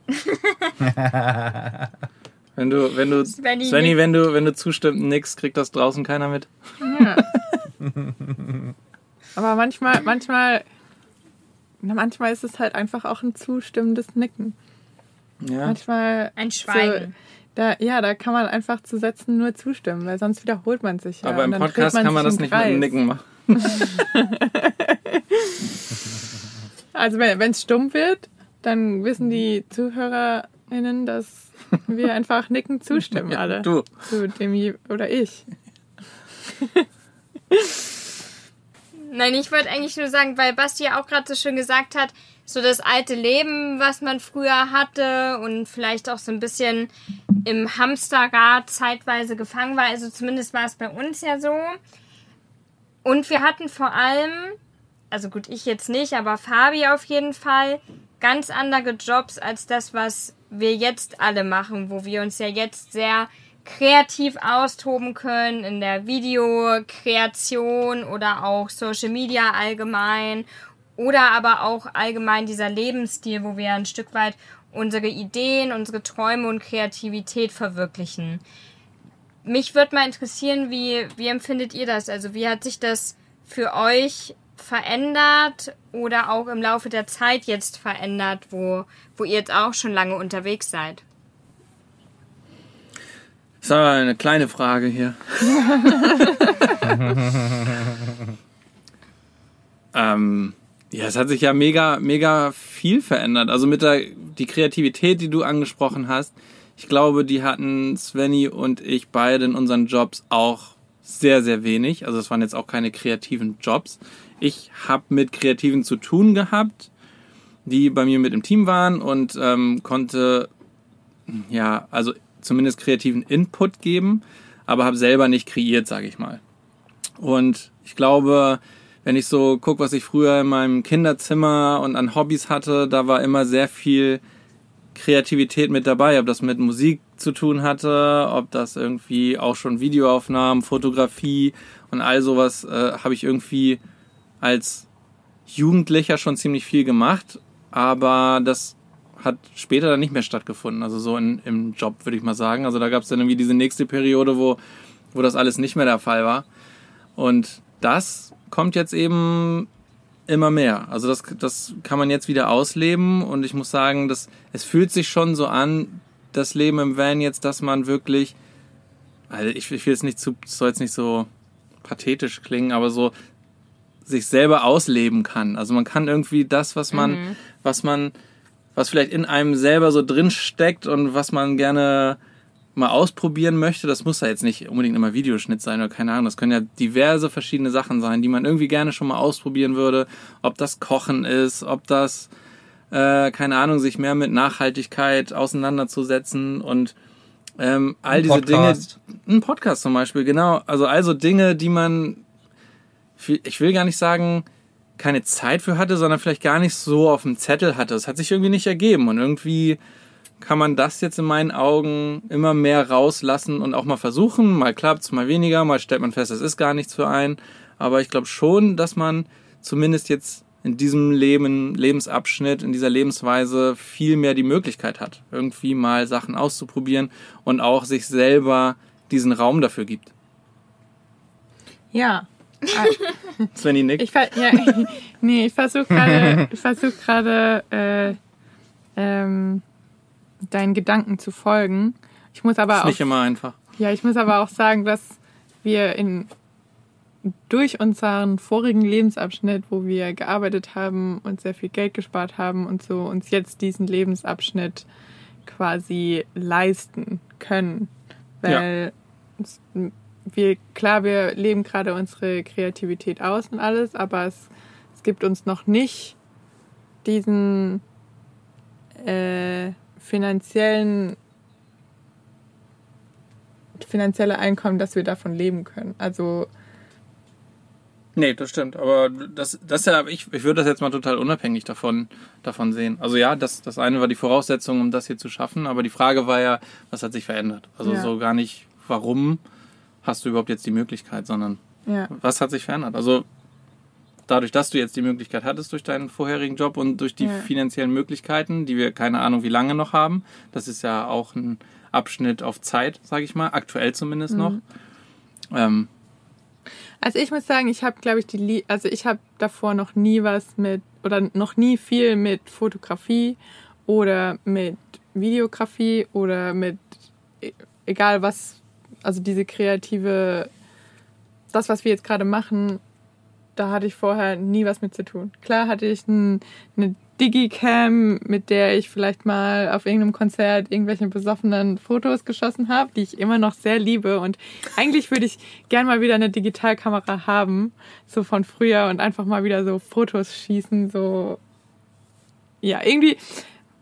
(laughs) Wenn du, wenn du, Svenny Svenny, wenn du, wenn du zustimmt, nix, kriegt das draußen keiner mit. (laughs) Aber manchmal, manchmal, na, manchmal ist es halt einfach auch ein zustimmendes Nicken. Ja. Manchmal. Ein Schweigen. So, da, ja, da kann man einfach zu Sätzen nur zustimmen, weil sonst wiederholt man sich. Ja, Aber im Podcast dreht kann man das nicht mit Kreis. dem Nicken machen. (laughs) Also wenn es stumm wird, dann wissen die ZuhörerInnen, dass wir einfach nicken zustimmen alle. Du. Zu dem oder ich. (laughs) Nein, ich wollte eigentlich nur sagen, weil Basti ja auch gerade so schön gesagt hat, so das alte Leben, was man früher hatte und vielleicht auch so ein bisschen im Hamsterrad zeitweise gefangen war. Also zumindest war es bei uns ja so. Und wir hatten vor allem, also gut, ich jetzt nicht, aber Fabi auf jeden Fall, ganz andere Jobs als das, was wir jetzt alle machen, wo wir uns ja jetzt sehr kreativ austoben können in der Videokreation oder auch Social Media allgemein oder aber auch allgemein dieser Lebensstil, wo wir ein Stück weit unsere Ideen, unsere Träume und Kreativität verwirklichen. Mich würde mal interessieren, wie, wie empfindet ihr das? Also wie hat sich das für euch verändert oder auch im Laufe der Zeit jetzt verändert, wo, wo ihr jetzt auch schon lange unterwegs seid? Das aber eine kleine Frage hier. (laughs) ähm, ja, es hat sich ja mega, mega viel verändert. Also mit der die Kreativität, die du angesprochen hast, ich glaube, die hatten Svenny und ich beide in unseren Jobs auch sehr, sehr wenig. Also es waren jetzt auch keine kreativen Jobs. Ich habe mit Kreativen zu tun gehabt, die bei mir mit im Team waren und ähm, konnte ja, also zumindest kreativen Input geben, aber habe selber nicht kreiert, sage ich mal. Und ich glaube, wenn ich so gucke, was ich früher in meinem Kinderzimmer und an Hobbys hatte, da war immer sehr viel Kreativität mit dabei, ob das mit Musik zu tun hatte, ob das irgendwie auch schon Videoaufnahmen, Fotografie und all sowas äh, habe ich irgendwie als Jugendlicher schon ziemlich viel gemacht, aber das hat später dann nicht mehr stattgefunden, also so in, im Job würde ich mal sagen. Also da gab es dann irgendwie diese nächste Periode, wo, wo das alles nicht mehr der Fall war. Und das kommt jetzt eben immer mehr. Also das, das kann man jetzt wieder ausleben und ich muss sagen, dass es fühlt sich schon so an, das Leben im Van jetzt, dass man wirklich, also ich, ich will es nicht zu, soll jetzt nicht so pathetisch klingen, aber so sich selber ausleben kann. Also man kann irgendwie das, was man, mhm. was man, was vielleicht in einem selber so drin steckt und was man gerne mal ausprobieren möchte, das muss ja jetzt nicht unbedingt immer Videoschnitt sein oder keine Ahnung. Das können ja diverse verschiedene Sachen sein, die man irgendwie gerne schon mal ausprobieren würde. Ob das Kochen ist, ob das, äh, keine Ahnung, sich mehr mit Nachhaltigkeit auseinanderzusetzen und ähm, all ein diese Podcast. Dinge. Ein Podcast zum Beispiel, genau. Also also Dinge, die man, ich will gar nicht sagen, keine Zeit für hatte, sondern vielleicht gar nicht so auf dem Zettel hatte. Es hat sich irgendwie nicht ergeben und irgendwie kann man das jetzt in meinen Augen immer mehr rauslassen und auch mal versuchen. Mal klappt's, mal weniger, mal stellt man fest, es ist gar nichts für einen. Aber ich glaube schon, dass man zumindest jetzt in diesem Leben, Lebensabschnitt, in dieser Lebensweise viel mehr die Möglichkeit hat, irgendwie mal Sachen auszuprobieren und auch sich selber diesen Raum dafür gibt. Ja. Svenny Nick. Ich, ja, (laughs) nee, ich versuche gerade, gerade, äh, ähm, deinen Gedanken zu folgen. Ich muss aber ist auch. Nicht immer einfach. Ja, ich muss aber auch sagen, dass wir in durch unseren vorigen Lebensabschnitt, wo wir gearbeitet haben und sehr viel Geld gespart haben und so, uns jetzt diesen Lebensabschnitt quasi leisten können. Weil ja. Wir, klar, wir leben gerade unsere Kreativität aus und alles, aber es, es gibt uns noch nicht diesen äh, finanziellen finanzielle Einkommen, dass wir davon leben können. Also Nee, das stimmt. Aber das, das ja, ich, ich würde das jetzt mal total unabhängig davon, davon sehen. Also ja, das, das eine war die Voraussetzung, um das hier zu schaffen, aber die Frage war ja, was hat sich verändert? Also ja. so gar nicht, warum hast du überhaupt jetzt die Möglichkeit, sondern ja. was hat sich verändert? Also dadurch, dass du jetzt die Möglichkeit hattest durch deinen vorherigen Job und durch die ja. finanziellen Möglichkeiten, die wir keine Ahnung wie lange noch haben, das ist ja auch ein Abschnitt auf Zeit, sage ich mal, aktuell zumindest mhm. noch. Ähm, also ich muss sagen, ich habe, glaube ich, die, also ich habe davor noch nie was mit oder noch nie viel mit Fotografie oder mit Videografie oder mit e, egal was, also diese kreative, das, was wir jetzt gerade machen, da hatte ich vorher nie was mit zu tun. Klar hatte ich ein, eine Digicam, mit der ich vielleicht mal auf irgendeinem Konzert irgendwelche besoffenen Fotos geschossen habe, die ich immer noch sehr liebe. Und eigentlich würde ich gern mal wieder eine Digitalkamera haben, so von früher und einfach mal wieder so Fotos schießen, so ja, irgendwie,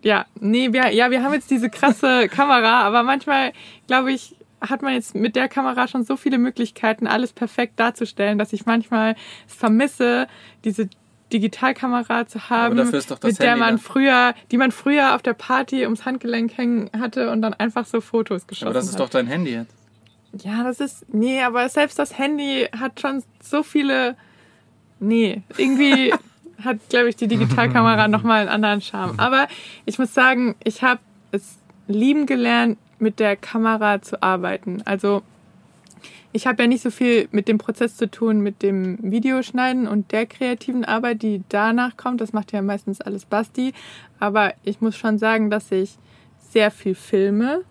ja, nee, wir, ja, wir haben jetzt diese krasse (laughs) Kamera, aber manchmal, glaube ich, hat man jetzt mit der Kamera schon so viele Möglichkeiten, alles perfekt darzustellen, dass ich manchmal es vermisse, diese Digitalkamera zu haben, Aber dafür ist doch das mit der Handy man da. früher, die man früher auf der Party ums Handgelenk hängen hatte und dann einfach so Fotos geschossen Aber das ist hat. doch dein Handy jetzt. Ja, das ist. Nee, aber selbst das Handy hat schon so viele. Nee, irgendwie (laughs) hat, glaube ich, die Digitalkamera nochmal einen anderen Charme. Aber ich muss sagen, ich habe es lieben gelernt, mit der Kamera zu arbeiten. Also ich habe ja nicht so viel mit dem Prozess zu tun, mit dem Videoschneiden und der kreativen Arbeit, die danach kommt. Das macht ja meistens alles Basti. Aber ich muss schon sagen, dass ich sehr viel filme.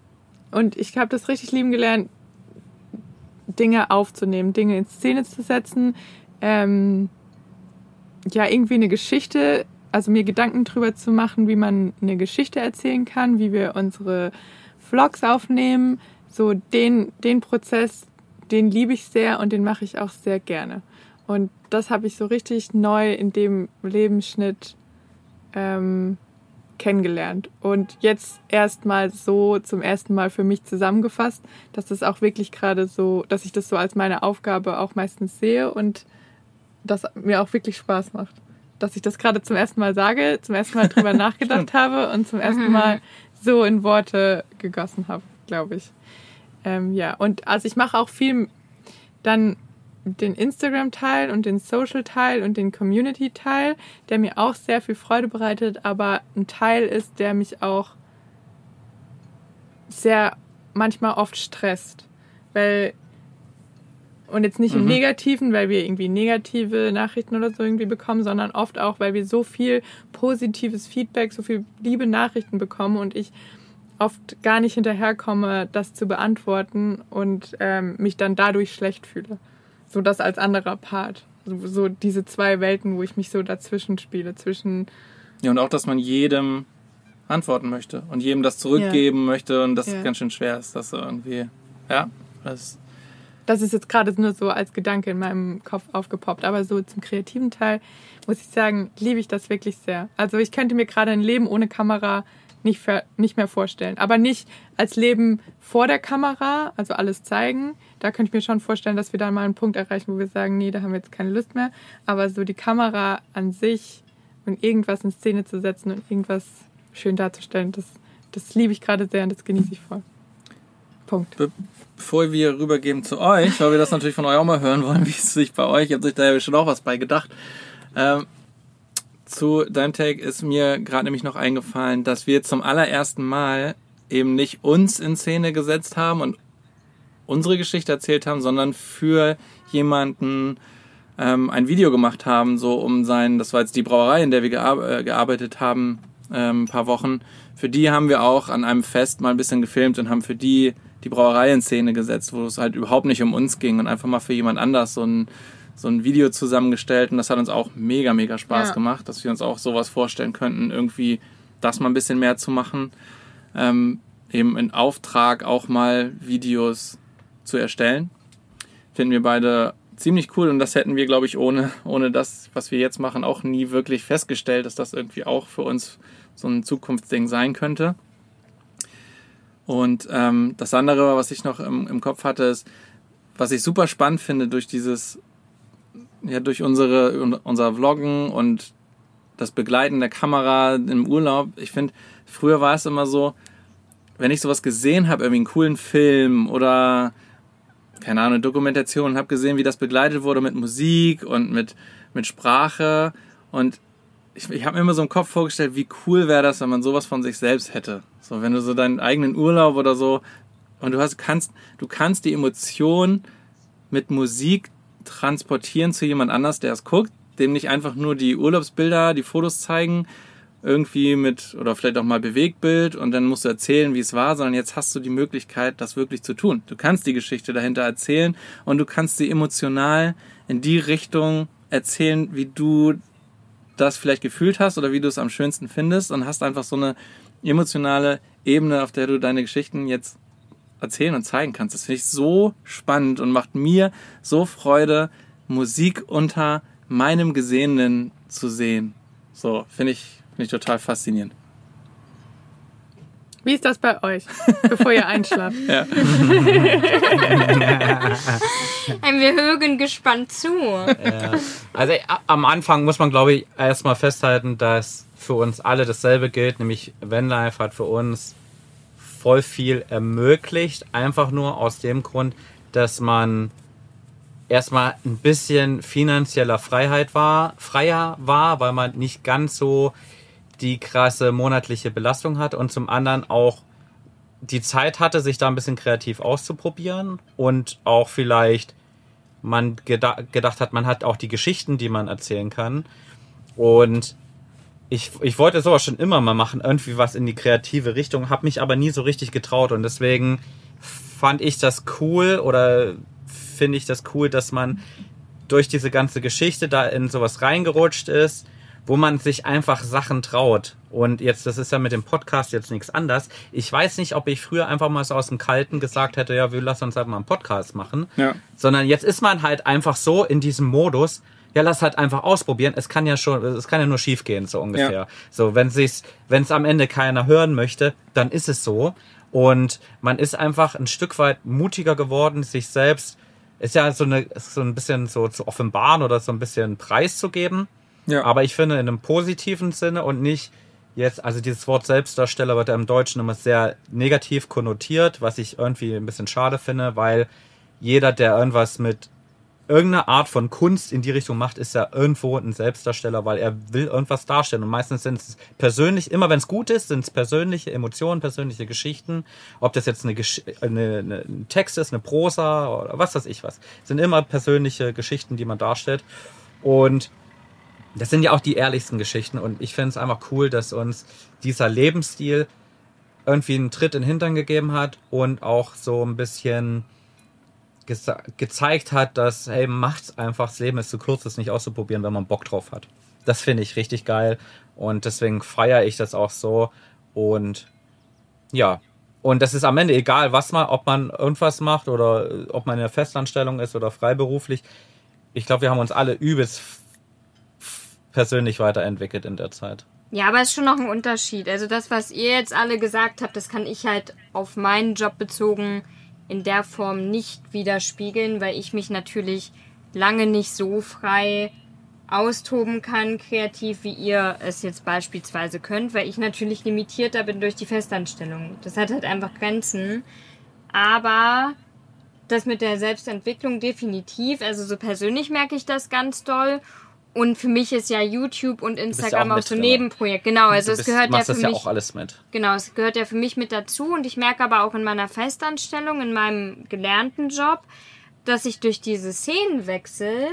Und ich habe das richtig lieben gelernt, Dinge aufzunehmen, Dinge in Szene zu setzen, ähm, ja, irgendwie eine Geschichte, also mir Gedanken drüber zu machen, wie man eine Geschichte erzählen kann, wie wir unsere Vlogs aufnehmen. So den, den Prozess, den liebe ich sehr und den mache ich auch sehr gerne. Und das habe ich so richtig neu in dem Lebensschnitt ähm, kennengelernt. Und jetzt erstmal so zum ersten Mal für mich zusammengefasst, dass das auch wirklich gerade so, dass ich das so als meine Aufgabe auch meistens sehe und das mir auch wirklich Spaß macht. Dass ich das gerade zum ersten Mal sage, zum ersten Mal drüber (laughs) nachgedacht habe und zum ersten Mal (laughs) so in Worte gegossen habe, glaube ich. Ähm, ja, und also ich mache auch viel dann den Instagram-Teil und den Social-Teil und den Community-Teil, der mir auch sehr viel Freude bereitet, aber ein Teil ist, der mich auch sehr manchmal oft stresst. Weil, und jetzt nicht im Mhm. Negativen, weil wir irgendwie negative Nachrichten oder so irgendwie bekommen, sondern oft auch, weil wir so viel positives Feedback, so viel liebe Nachrichten bekommen und ich oft gar nicht hinterherkomme, das zu beantworten und ähm, mich dann dadurch schlecht fühle. So das als anderer Part. So, so diese zwei Welten, wo ich mich so dazwischen spiele, zwischen Ja, und auch, dass man jedem antworten möchte und jedem das zurückgeben möchte und das Ja. ganz schön schwer ist, das so irgendwie, ja, das das ist jetzt gerade nur so als Gedanke in meinem Kopf aufgepoppt. Aber so zum kreativen Teil muss ich sagen, liebe ich das wirklich sehr. Also ich könnte mir gerade ein Leben ohne Kamera nicht, nicht mehr vorstellen. Aber nicht als Leben vor der Kamera, also alles zeigen. Da könnte ich mir schon vorstellen, dass wir dann mal einen Punkt erreichen, wo wir sagen, nee, da haben wir jetzt keine Lust mehr. Aber so die Kamera an sich und irgendwas in Szene zu setzen und irgendwas schön darzustellen, das, das liebe ich gerade sehr und das genieße ich voll. Punkt. Be bevor wir rübergeben zu euch, weil wir das natürlich von euch auch mal hören wollen, (laughs) wie es sich bei euch, ihr habt euch da ja schon auch was bei gedacht. Ähm, zu deinem Take ist mir gerade nämlich noch eingefallen, dass wir zum allerersten Mal eben nicht uns in Szene gesetzt haben und unsere Geschichte erzählt haben, sondern für jemanden ähm, ein Video gemacht haben, so um sein, das war jetzt die Brauerei, in der wir gear äh, gearbeitet haben, ähm, ein paar Wochen. Für die haben wir auch an einem Fest mal ein bisschen gefilmt und haben für die die Brauerei in Szene gesetzt, wo es halt überhaupt nicht um uns ging und einfach mal für jemand anders so ein, so ein Video zusammengestellt. Und das hat uns auch mega, mega Spaß Ja. gemacht, dass wir uns auch sowas vorstellen könnten, irgendwie das mal ein bisschen mehr zu machen. Ähm, eben in Auftrag auch mal Videos zu erstellen. Finden wir beide ziemlich cool und das hätten wir, glaube ich, ohne, ohne das, was wir jetzt machen, auch nie wirklich festgestellt, dass das irgendwie auch für uns so ein Zukunftsding sein könnte. Und ähm, das andere, was ich noch im, im Kopf hatte, ist, was ich super spannend finde durch dieses, ja, durch unsere, unser Vloggen und das Begleiten der Kamera im Urlaub. Ich finde, früher war es immer so, wenn ich sowas gesehen habe, irgendwie einen coolen Film oder keine Ahnung, Dokumentation habe gesehen, wie das begleitet wurde mit Musik und mit, mit Sprache. Und ich, ich habe mir immer so im Kopf vorgestellt, wie cool wäre das, wenn man sowas von sich selbst hätte. So, wenn du so deinen eigenen Urlaub oder so und du hast, kannst, du kannst die Emotion mit Musik transportieren zu jemand anders, der es guckt, dem nicht einfach nur die Urlaubsbilder, die Fotos zeigen, irgendwie mit, oder vielleicht auch mal Bewegtbild und dann musst du erzählen, wie es war, sondern jetzt hast du die Möglichkeit, das wirklich zu tun. Du kannst die Geschichte dahinter erzählen und du kannst sie emotional in die Richtung erzählen, wie du das vielleicht gefühlt hast oder wie du es am schönsten findest und hast einfach so eine emotionale Ebene, auf der du deine Geschichten jetzt erzählen und zeigen kannst. Das finde ich so spannend und macht mir so Freude, Musik unter meinem Gesehenen zu sehen. So, finde ich, finde ich total faszinierend. Wie ist das bei euch, bevor ihr einschlaft? (laughs) Ja. (laughs) Wir hören gespannt zu. Ja. Also äh, am Anfang muss man, glaube ich, erstmal festhalten, dass für uns alle dasselbe gilt, nämlich Vanlife hat für uns voll viel ermöglicht, einfach nur aus dem Grund, dass man erstmal ein bisschen finanzieller Freiheit war, freier war, weil man nicht ganz so die krasse monatliche Belastung hat und zum anderen auch die Zeit hatte, sich da ein bisschen kreativ auszuprobieren und auch vielleicht man geda gedacht hat, man hat auch die Geschichten, die man erzählen kann. Und ich, ich wollte sowas schon immer mal machen, irgendwie was in die kreative Richtung, habe mich aber nie so richtig getraut und deswegen fand ich das cool oder finde ich das cool, dass man durch diese ganze Geschichte da in sowas reingerutscht ist wo man sich einfach Sachen traut. Und jetzt, das ist ja mit dem Podcast jetzt nichts anders. Ich weiß nicht, ob ich früher einfach mal so aus dem Kalten gesagt hätte, ja, wir lassen uns halt mal einen Podcast machen. Ja. Sondern jetzt ist man halt einfach so in diesem Modus, ja, lass halt einfach ausprobieren. Es kann ja schon, es kann ja nur schief gehen, so ungefähr. Ja. So, wenn sich's, wenn es am Ende keiner hören möchte, dann ist es so. Und man ist einfach ein Stück weit mutiger geworden, sich selbst, ist ja so eine, so ein bisschen so zu offenbaren oder so ein bisschen preiszugeben. Ja. Aber ich finde in einem positiven Sinne und nicht jetzt, also dieses Wort Selbstdarsteller wird ja im Deutschen immer sehr negativ konnotiert, was ich irgendwie ein bisschen schade finde, weil jeder, der irgendwas mit irgendeiner Art von Kunst in die Richtung macht, ist ja irgendwo ein Selbstdarsteller, weil er will irgendwas darstellen. Und meistens sind es persönlich, immer wenn es gut ist, sind es persönliche Emotionen, persönliche Geschichten. Ob das jetzt eine, Gesch eine, eine, ein Text ist, eine Prosa oder was weiß ich was. sind immer persönliche Geschichten, die man darstellt. Und das sind ja auch die ehrlichsten Geschichten und ich finde es einfach cool, dass uns dieser Lebensstil irgendwie einen Tritt in den Hintern gegeben hat und auch so ein bisschen gezeigt hat, dass, hey, macht's einfach, das Leben ist zu kurz, es nicht auszuprobieren, wenn man Bock drauf hat. Das finde ich richtig geil und deswegen feiere ich das auch so und ja, und das ist am Ende egal, was man, ob man irgendwas macht oder ob man in der Festanstellung ist oder freiberuflich. Ich glaube, wir haben uns alle übelst persönlich weiterentwickelt in der Zeit. Ja, aber es ist schon noch ein Unterschied. Also das, was ihr jetzt alle gesagt habt, das kann ich halt auf meinen Job bezogen in der Form nicht widerspiegeln, weil ich mich natürlich lange nicht so frei austoben kann, kreativ, wie ihr es jetzt beispielsweise könnt, weil ich natürlich limitierter bin durch die Festanstellung. Das hat halt einfach Grenzen. Aber das mit der Selbstentwicklung definitiv, also so persönlich merke ich das ganz doll. Und für mich ist ja YouTube und Instagram ja auch auch, so ein. Nebenprojekt. Genau, also Du es bist- gehört ja für das mich. ja auch alles mit. Genau, es gehört ja für mich mit dazu und ich merke aber auch in meiner Festanstellung, in meinem gelernten Job, dass ich durch diese Szenenwechsel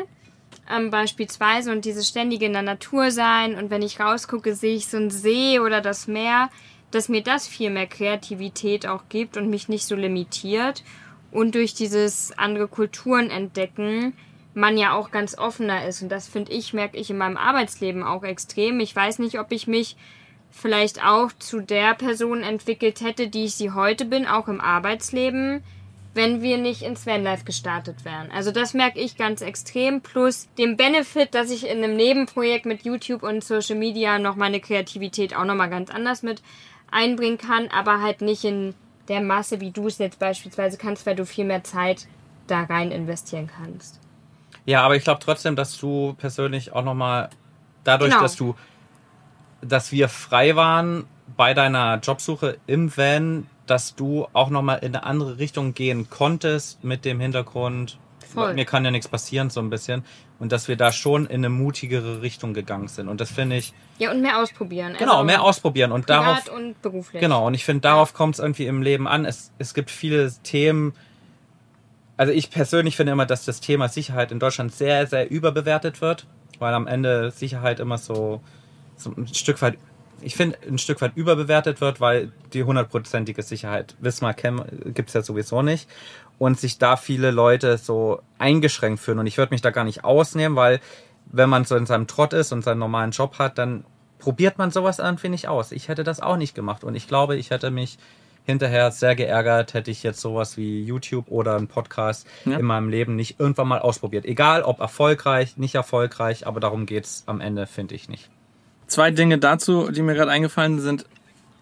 ähm, beispielsweise und dieses ständige in der Natur sein und wenn ich rausgucke, sehe ich so einen See oder das Meer, dass mir das viel mehr Kreativität auch gibt und mich nicht so limitiert und durch dieses andere Kulturen entdecken man ja auch ganz offener ist und das finde ich merke ich in meinem Arbeitsleben auch extrem. Ich weiß nicht, ob ich mich vielleicht auch zu der Person entwickelt hätte, die ich sie heute bin, auch im Arbeitsleben, wenn wir nicht ins Vanlife gestartet wären. Also das merke ich ganz extrem, plus dem Benefit, dass ich in einem Nebenprojekt mit YouTube und Social Media noch meine Kreativität auch nochmal ganz anders mit einbringen kann, aber halt nicht in der Masse, wie du es jetzt beispielsweise kannst, weil du viel mehr Zeit da rein investieren kannst. Ja, aber ich glaube trotzdem, dass du persönlich auch nochmal, dadurch, Genau. dass du, dass wir frei waren bei deiner Jobsuche im Van, dass du auch nochmal in eine andere Richtung gehen konntest mit dem Hintergrund, Voll. mir kann ja nichts passieren, so ein bisschen. Und dass wir da schon in eine mutigere Richtung gegangen sind. Und das finde ich, Ja, und mehr ausprobieren. genau, also mehr ausprobieren. Und darauf, und beruflich. Genau, und ich finde, darauf kommt es irgendwie im Leben an. Es, es gibt viele Themen. Also ich persönlich finde immer, dass das Thema Sicherheit in Deutschland sehr, sehr überbewertet wird, weil am Ende Sicherheit immer so, so ein Stück weit, ich finde, ein Stück weit überbewertet wird, weil die hundertprozentige Sicherheit, Wismar Chem gibt's ja sowieso nicht. Und sich da viele Leute so eingeschränkt fühlen. Und ich würde mich da gar nicht ausnehmen, weil wenn man so in seinem Trott ist und seinen normalen Job hat, dann probiert man sowas irgendwie nicht aus. Ich hätte das auch nicht gemacht und ich glaube, ich hätte mich hinterher sehr geärgert, hätte ich jetzt sowas wie YouTube oder einen Podcast Ja. in meinem Leben nicht irgendwann mal ausprobiert. Egal ob erfolgreich, nicht erfolgreich, aber darum geht's am Ende, finde ich nicht. Zwei Dinge dazu, die mir gerade eingefallen sind.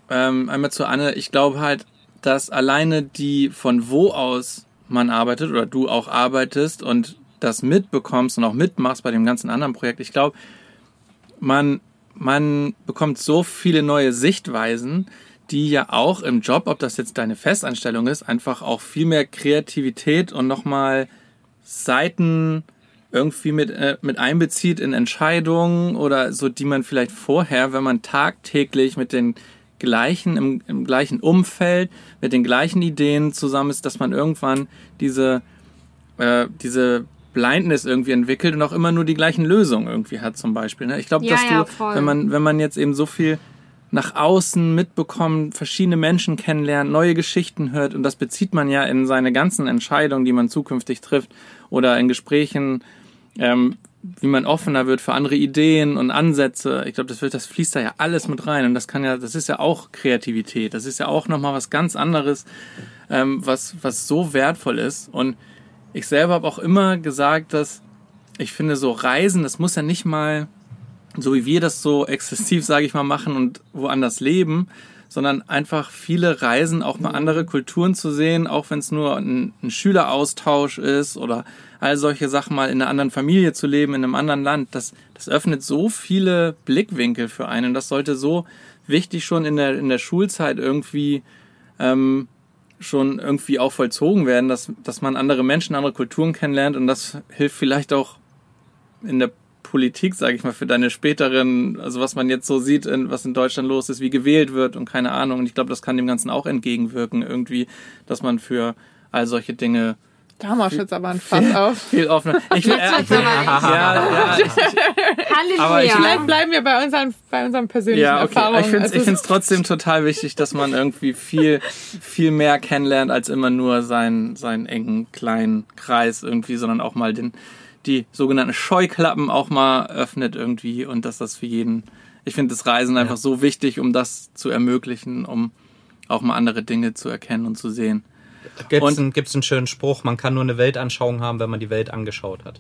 Ähm, einmal zu Anne. Ich glaube halt, dass alleine die von wo aus man arbeitet oder du auch arbeitest und das mitbekommst und auch mitmachst bei dem ganzen anderen Projekt. Ich glaube, man, man bekommt so viele neue Sichtweisen, die ja auch im Job, ob das jetzt deine Festanstellung ist, einfach auch viel mehr Kreativität und nochmal Seiten irgendwie mit, äh, mit einbezieht in Entscheidungen oder so, die man vielleicht vorher, wenn man tagtäglich mit den gleichen, im, im gleichen Umfeld, mit den gleichen Ideen zusammen ist, dass man irgendwann diese, äh, diese Blindness irgendwie entwickelt und auch immer nur die gleichen Lösungen irgendwie hat zum Beispiel. Ne? Ich glaube, Ja, dass ja, du, voll. wenn man, wenn man jetzt eben so viel nach außen mitbekommt, verschiedene Menschen kennenlernt, neue Geschichten hört und das bezieht man ja in seine ganzen Entscheidungen, die man zukünftig trifft oder in Gesprächen, ähm, wie man offener wird für andere Ideen und Ansätze. Ich glaube, das wird, das fließt da ja alles mit rein und das kann ja, das ist ja auch Kreativität. Das ist ja auch nochmal was ganz anderes, ähm, was was so wertvoll ist. Und ich selber habe auch immer gesagt, dass ich finde, so Reisen, das muss ja nicht mal so wie wir das so exzessiv, sage ich mal, machen und woanders leben, sondern einfach viele Reisen, auch mal andere Kulturen zu sehen, auch wenn es nur ein, ein Schüleraustausch ist oder all solche Sachen mal in einer anderen Familie zu leben, in einem anderen Land, das, das öffnet so viele Blickwinkel für einen. Das sollte so wichtig schon in der, in der Schulzeit irgendwie ähm, schon irgendwie auch vollzogen werden, dass, dass man andere Menschen, andere Kulturen kennenlernt und das hilft vielleicht auch in der Politik, sage ich mal, für deine späteren, also was man jetzt so sieht, in, was in Deutschland los ist, wie gewählt wird und keine Ahnung. Und ich glaube, das kann dem Ganzen auch entgegenwirken, irgendwie, dass man für all solche Dinge Da haben wir jetzt aber ein Fass auf. (laughs) viel offener. Ich will, (laughs) Jetzt äh, ich will, ja, ja, ich, Aber ich-. Vielleicht bleiben wir bei unseren, bei unseren persönlichen ja, okay. Erfahrungen. Ich finde es Also, ich find's trotzdem total wichtig, dass man irgendwie viel, viel mehr kennenlernt, als immer nur seinen, seinen engen, kleinen Kreis irgendwie, sondern auch mal den, die sogenannten Scheuklappen auch mal öffnet irgendwie und dass das für jeden, ich finde das Reisen einfach so wichtig, um das zu ermöglichen, um auch mal andere Dinge zu erkennen und zu sehen. Gibt's Und- einen, gibt's einen schönen Spruch, man kann nur eine Weltanschauung haben, wenn man die Welt angeschaut hat.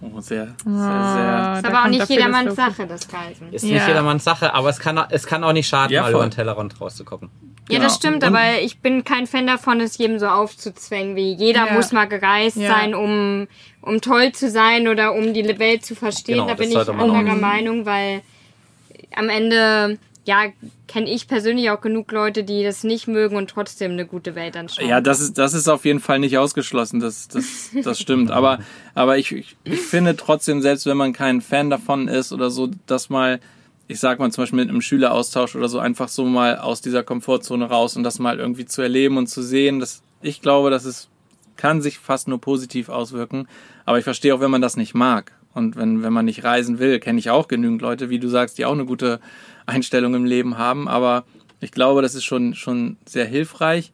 Oh, sehr, sehr, Ah, ist da aber auch nicht der jedermanns. Sache, das Reisen. Ist Ja. nicht jedermanns Sache, aber es kann, es kann auch nicht schaden, Ja, mal über den Tellerrand rauszugucken. Ja, das stimmt, Und- aber ich bin kein Fan davon, es jedem so aufzuzwängen, wie jeder Ja. muss mal gereist Ja. sein, um, um toll zu sein oder um die Welt zu verstehen. Genau, da bin ich anderer. Meinung, weil am Ende, ja, kenne ich persönlich auch genug Leute, die das nicht mögen und trotzdem eine gute Welt anschauen. Ja, das ist, das ist auf jeden Fall nicht ausgeschlossen, das, das, das (laughs) stimmt. Aber, aber ich, ich, ich finde trotzdem, selbst wenn man kein Fan davon ist oder so, dass mal, ich sag mal zum Beispiel mit einem Schüleraustausch oder so, einfach so mal aus dieser Komfortzone raus und das mal irgendwie zu erleben und zu sehen, dass ich glaube, dass es kann sich fast nur positiv auswirken. Aber ich verstehe auch, wenn man das nicht mag. Und wenn, wenn man nicht reisen will, kenne ich auch genügend Leute, wie du sagst, die auch eine gute Einstellung im Leben haben. Aber ich glaube, das ist schon, schon sehr hilfreich.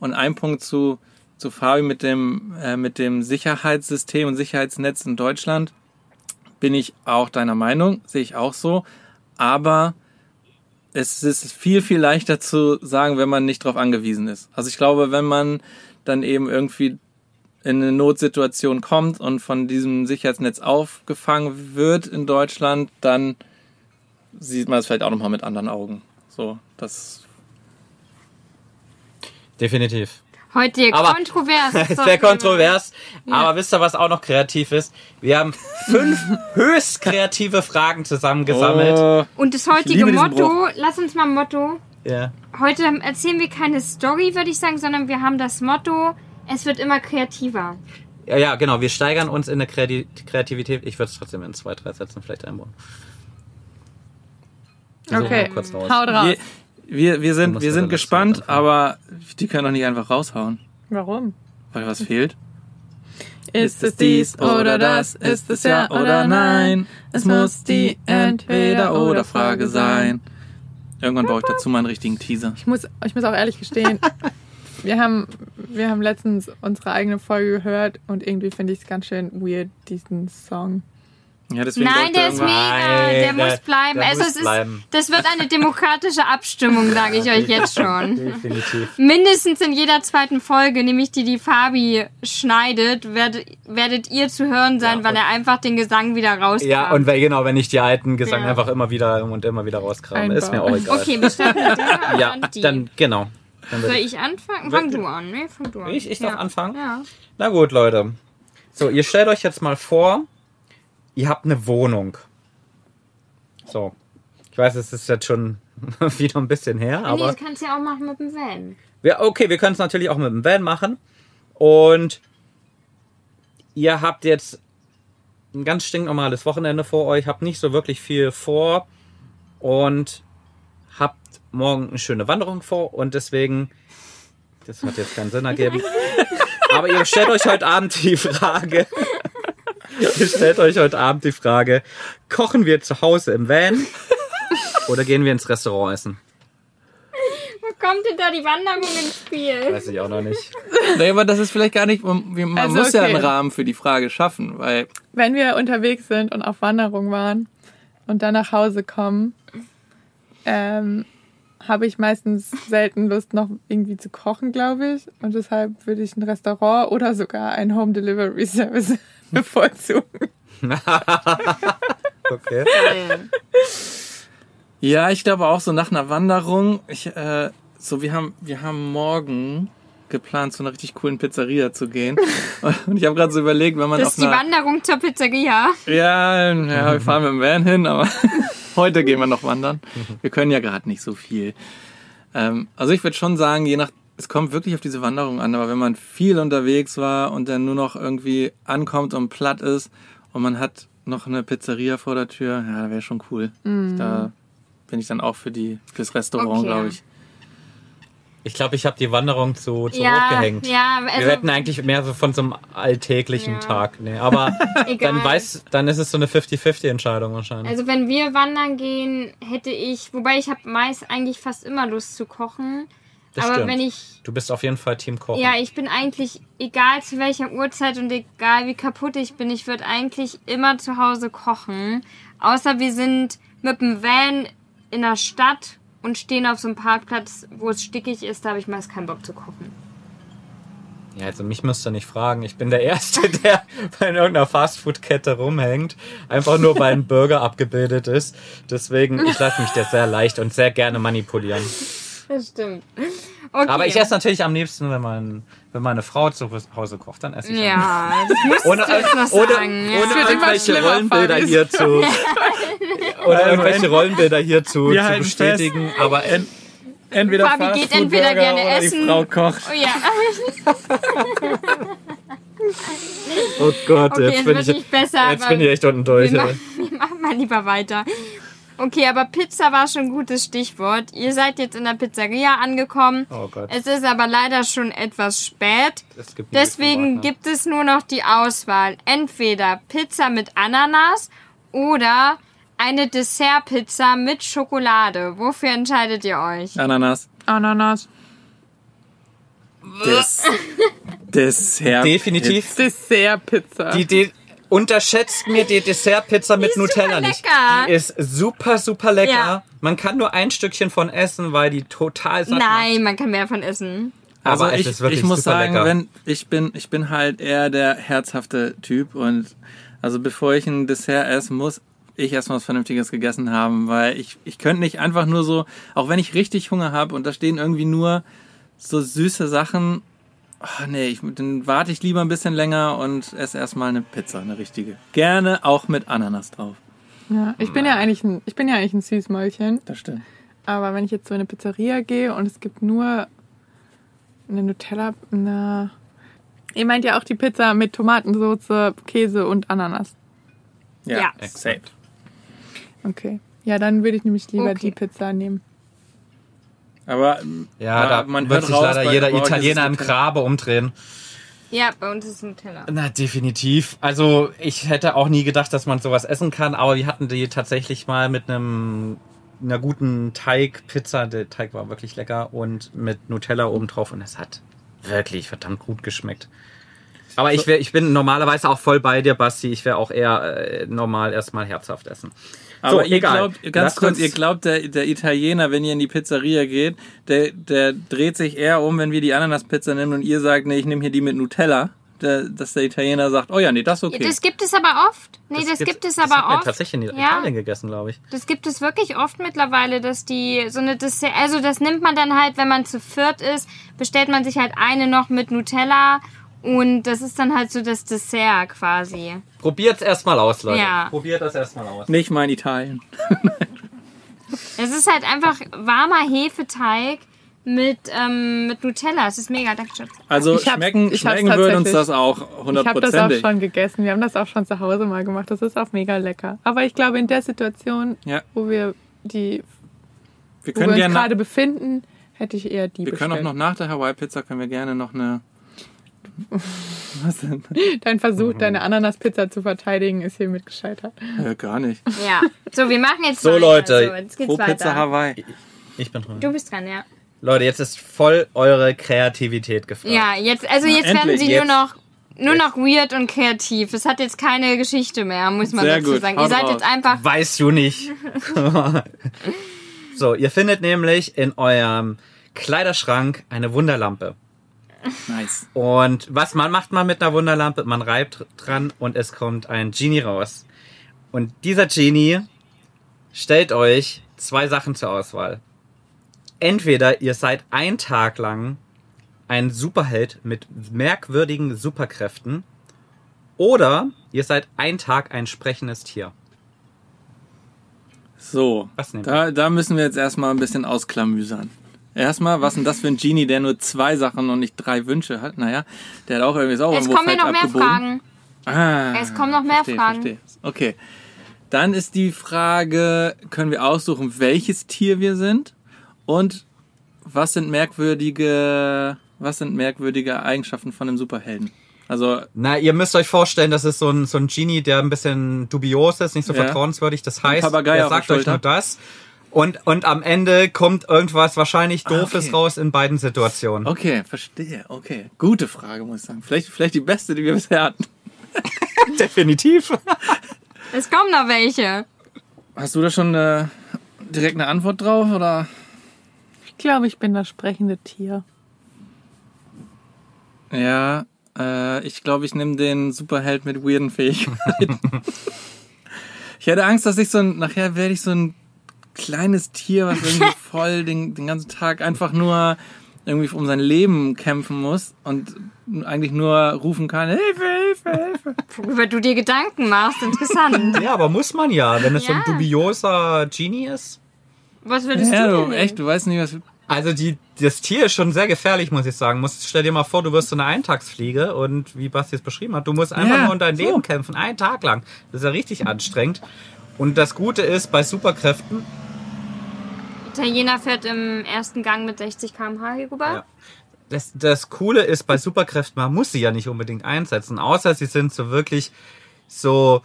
Und ein Punkt zu, zu Fabi mit dem, äh, mit dem Sicherheitssystem und Sicherheitsnetz in Deutschland bin ich auch deiner Meinung, sehe ich auch so. Aber es ist viel, viel leichter zu sagen, wenn man nicht darauf angewiesen ist. Also ich glaube, wenn man dann eben irgendwie in eine Notsituation kommt und von diesem Sicherheitsnetz aufgefangen wird in Deutschland, dann sieht man es vielleicht auch nochmal mit anderen Augen. So, das Definitiv. Heute hier Aber- kontrovers. (laughs) Es wäre kontrovers, aber wisst ihr, was auch noch kreativ ist? Wir haben fünf (laughs) höchst kreative Fragen zusammengesammelt. Oh, Und das heutige Motto, lass uns mal ein Motto. Ja. Heute erzählen wir keine Story, würde ich sagen, sondern wir haben das Motto, es wird immer kreativer. ja, ja, genau. Wir steigern uns in der Kreati- Kreativität. Ich würde es trotzdem in zwei, drei Sätzen vielleicht einbauen. Suchen Okay, kurz raus. haut raus. wir, wir, wir sind, wir sind gespannt, aber die können doch nicht einfach raushauen, Warum? weil was fehlt. Ist es dies oder das? Ist es ja oder nein? Es muss die Entweder-oder-Frage sein. Irgendwann brauche ich dazu mal einen richtigen Teaser. Ich muss, ich muss auch ehrlich gestehen, (laughs) wir haben, wir haben letztens unsere eigene Folge gehört und irgendwie finde ich es ganz schön weird, diesen Song. Ja, Nein, er der ist mega, Nein, der, der- muss bleiben. der also muss es ist, bleiben. das wird eine demokratische Abstimmung, sage ich euch jetzt schon. Definitiv. Mindestens in jeder zweiten Folge, nämlich die die Fabi schneidet, werdet, werdet ihr zu hören sein, Ja, weil er einfach den Gesang wieder rauskramt. Ja, und wenn, genau, wenn ich die alten Gesang Ja. einfach immer wieder und immer wieder rauskrame, ist mir auch egal. Okay, wir mit der oder (laughs) Ja, die? dann, genau. Dann Soll ich anfangen? Fang du an, ne? Fang du an. ich, ich darf anfangen? Ja. Na gut, Leute. So, ihr stellt euch jetzt mal vor, ihr habt eine Wohnung. So. Ich weiß, es ist jetzt schon (laughs) wieder ein bisschen her, nee, aber. das kannst du ja auch machen mit dem Van. Ja, okay, wir können es natürlich auch mit dem Van machen. Und ihr habt jetzt ein ganz stinknormales Wochenende vor euch, habt nicht so wirklich viel vor und habt morgen eine schöne Wanderung vor und deswegen, das hat jetzt keinen Sinn ergeben, (laughs) aber ihr stellt euch heute Abend die Frage, ihr stellt euch heute Abend die Frage, kochen wir zu Hause im Van oder gehen wir ins Restaurant essen? Wo kommt denn da die Wanderung ins Spiel? Weiß ich auch noch nicht. Nee, aber das ist vielleicht gar nicht, man, man Also, muss ja okay. einen Rahmen für die Frage schaffen, weil Wenn wir unterwegs sind und auf Wanderung waren und dann nach Hause kommen, ähm, habe ich meistens selten Lust, noch irgendwie zu kochen, glaube ich. Und deshalb würde ich ein Restaurant oder sogar ein Home Delivery Service (laughs) bevorzugen. (laughs) Okay. Ja, ich glaube auch so nach einer Wanderung. Ich, äh, so wir haben, wir haben morgen geplant, zu einer richtig coolen Pizzeria zu gehen. (laughs) Und ich habe gerade so überlegt, wenn man Das auf ist die einer, Wanderung zur Pizzeria. ja, ja, wir fahren mit dem Van hin, aber heute gehen wir noch wandern. Wir können ja gerade nicht so viel. Ähm, also ich würde schon sagen, je nach, es kommt wirklich auf diese Wanderung an, aber wenn man viel unterwegs war und dann nur noch irgendwie ankommt und platt ist und man hat noch eine Pizzeria vor der Tür, ja, da wäre schon cool. Da bin ich dann auch für die fürs Restaurant, Okay. glaube ich. Ich glaube, ich habe die Wanderung zu, zu Ja, hoch gehängt. ja, Wir also- hätten eigentlich mehr so von so einem alltäglichen Ja. Tag. Nee, aber (laughs) Egal. dann weiß, dann ist es so eine 50-50-Entscheidung wahrscheinlich. Also wenn wir wandern gehen, hätte ich, wobei ich habe meist eigentlich fast immer Lust zu kochen. Das aber stimmt. wenn ich, du bist auf jeden Fall Team Kochen. ja, ich bin eigentlich, egal zu welcher Uhrzeit und egal wie kaputt ich bin, ich würde eigentlich immer zu Hause kochen. Außer wir sind mit dem Van in der Stadt und stehen auf so einem Parkplatz, wo es stickig ist, da habe ich meist keinen Bock zu kochen. Ja, also mich müsst ihr nicht fragen. Ich bin der Erste, (laughs) der bei irgendeiner Fastfood-Kette rumhängt. Einfach nur, weil ein Burger abgebildet ist. Deswegen, ich lasse mich da sehr leicht und sehr gerne manipulieren. (laughs) Das stimmt. Okay. Aber ich esse natürlich am liebsten, wenn, man, wenn meine Frau zu Hause kocht, dann esse ich am Ja, das ohne, noch ohne, sagen. ja. ohne wird immer irgendwelche Rollenbilder hier zu (laughs) oder irgendwelche Rollenbilder hier zu, Wir zu bestätigen. Aber En entweder Fabi geht entweder gerne oder essen. die Frau kocht. Oh ja, oh Gott, okay, jetzt bin ich besser. jetzt bin ich echt unten durch. wir, machen, (laughs) wir machen mal lieber weiter. Okay, aber Pizza war schon ein gutes Stichwort. Ihr seid jetzt in der Pizzeria angekommen. Oh Gott. Es ist aber leider schon etwas spät. Es gibt Deswegen gibt es nur noch die Auswahl. Entweder Pizza mit Ananas oder eine Dessertpizza mit Schokolade. Wofür entscheidet ihr euch? Ananas. Ananas. Des (laughs) Dessert. Definitiv. Dessertpizza. Die, die unterschätzt mir die Dessertpizza mit Die ist Nutella nicht. lecker. Die ist super, super lecker. Ja. Man kann nur ein Stückchen von essen, weil die total satt Nein, man kann mehr von essen. Also Aber es ich, ist wirklich ich muss super sagen, lecker. wenn ich bin, ich bin halt eher der herzhafte Typ und also bevor ich ein Dessert esse, muss ich erstmal was Vernünftiges gegessen haben, weil ich, ich könnte nicht einfach nur so, auch wenn ich richtig Hunger habe und da stehen irgendwie nur so süße Sachen, oh nee, ich, dann warte ich lieber ein bisschen länger und esse erstmal eine Pizza, eine richtige. Gerne auch mit Ananas drauf. ja, ich bin ja eigentlich ein, ich bin ja eigentlich ein Süßmäulchen. Das stimmt. Aber wenn ich jetzt so in eine Pizzeria gehe und es gibt nur eine Nutella, na. Ihr meint ja auch die Pizza mit Tomatensauce, Käse und Ananas. Ja. Exakt. Okay. Ja, dann würde ich nämlich lieber Okay. die Pizza nehmen. Aber Ja, da man wird sich raus, leider jeder Italiener im. Grabe umdrehen. Ja, bei uns ist es Nutella. Na, definitiv. Also, ich hätte auch nie gedacht, dass man sowas essen kann, aber wir hatten die tatsächlich mal mit einem einer guten Teigpizza. Der Teig war wirklich lecker und mit Nutella obendrauf und es hat wirklich verdammt gut geschmeckt. Aber ich, wär, ich bin normalerweise auch voll bei dir, Basti. Ich wäre auch eher äh, normal erstmal herzhaft essen. Aber So, ihr egal. glaubt, ganz Lasst kurz, ihr glaubt, der, der Italiener, wenn ihr in die Pizzeria geht, der, der dreht sich eher um, wenn wir die Ananaspizza nehmen und ihr sagt, nee, ich nehme hier die mit Nutella. Der, dass der Italiener sagt, oh ja, nee, das ist okay. Das gibt es aber oft. Nee, das, gibt es das aber hat man oft. tatsächlich in Ja. Italien gegessen, glaube ich. Das gibt es wirklich oft mittlerweile, dass die so eine Dessert, also das nimmt man dann halt, wenn man zu viert ist, bestellt man sich halt eine noch mit Nutella und das ist dann halt so das Dessert quasi. Probiert's erstmal aus, Leute. Ja. Probiert das erstmal aus. Nicht mein Italien. (laughs) Es ist halt einfach warmer Hefeteig mit, ähm, mit Nutella. Es ist mega, danke Schatz. Also Ich schmecken, hab's schmecken würde uns das auch Ich habe das auch hundertprozentig. schon gegessen. Wir haben das auch schon zu Hause mal gemacht. Das ist auch mega lecker. Aber ich glaube, in der Situation, Ja. wo wir die, Wir wo wir können uns gerne, gerade befinden, hätte ich eher die wir können auch bestellt. noch nach der Hawaii-Pizza können wir gerne noch eine. Was denn? Dein Versuch, deine Ananaspizza zu verteidigen, ist hiermit gescheitert. Äh, gar nicht. Ja. So, wir machen jetzt So, weiter. Leute. So, jetzt geht's Pro Pizza weiter. Hawaii. Ich bin dran. Du bist dran, ja. Leute, jetzt ist voll eure Kreativität gefragt. Ja, jetzt, also jetzt werden endlich, sie jetzt. nur noch nur noch weird und kreativ. Es hat jetzt keine Geschichte mehr, muss man Sehr dazu gut, sagen. haut Ihr seid raus. jetzt einfach Weißt du nicht. (laughs) so, ihr findet nämlich in eurem Kleiderschrank eine Wunderlampe. Nice. Und was man macht man mit einer Wunderlampe? Man reibt dran und es kommt ein Genie raus. Und dieser Genie stellt euch zwei Sachen zur Auswahl. Entweder ihr seid ein Tag lang ein Superheld mit merkwürdigen Superkräften oder ihr seid ein Tag ein sprechendes Tier. So, da, da müssen wir jetzt erstmal ein bisschen ausklamüsern. Erstmal, was ist denn das für ein Genie, der nur zwei Sachen und nicht drei Wünsche hat? Naja, der hat auch irgendwie auch Es kommen mir noch mehr abgebogen. Fragen. Ah, Es kommen noch mehr verstehe, Fragen. Verstehe. Okay. Dann ist die Frage, können wir aussuchen, welches Tier wir sind? Und was sind merkwürdige, was sind merkwürdige Eigenschaften von einem Superhelden? Also, Na, ihr müsst euch vorstellen, das ist so ein, so ein Genie, der ein bisschen dubios ist, nicht so Ja. vertrauenswürdig. Das heißt, er sagt euch nur das. Und, und am Ende kommt irgendwas wahrscheinlich Doofes Ah, okay. raus in beiden Situationen. okay, verstehe. Okay, gute Frage, muss ich sagen. Vielleicht, vielleicht die beste, die wir bisher hatten. (laughs) Definitiv. Es kommen noch welche. Hast du da schon äh, direkt eine Antwort drauf oder? Ich glaube, ich bin das sprechende Tier. Ja, äh, ich glaube, ich nehme den Superheld mit weirden Fähigkeiten. (laughs) ich hätte Angst, dass ich so ein, nachher werde ich so ein kleines Tier, was irgendwie (laughs) voll den, den ganzen Tag einfach nur irgendwie um sein Leben kämpfen muss und eigentlich nur rufen kann, Hilfe, Hilfe, Hilfe. (laughs) Worüber du dir Gedanken machst. Interessant. Ja, aber muss man ja, wenn es so ein Ja. dubioser Genie ist. Was würdest Ja, du denn du, echt, du weißt nicht, was... Also die, das Tier ist schon sehr gefährlich, muss ich sagen. Muss, stell dir mal vor, du wirst so eine Eintagsfliege und wie Basti es beschrieben hat, du musst einfach Ja, nur um dein so. Leben kämpfen, einen Tag lang. Das ist ja richtig anstrengend. Und das Gute ist, bei Superkräften, Italiener fährt im ersten Gang mit 60 km/h rüber. Ja. das, das Coole ist bei Superkräften, man muss sie ja nicht unbedingt einsetzen, außer sie sind so wirklich so,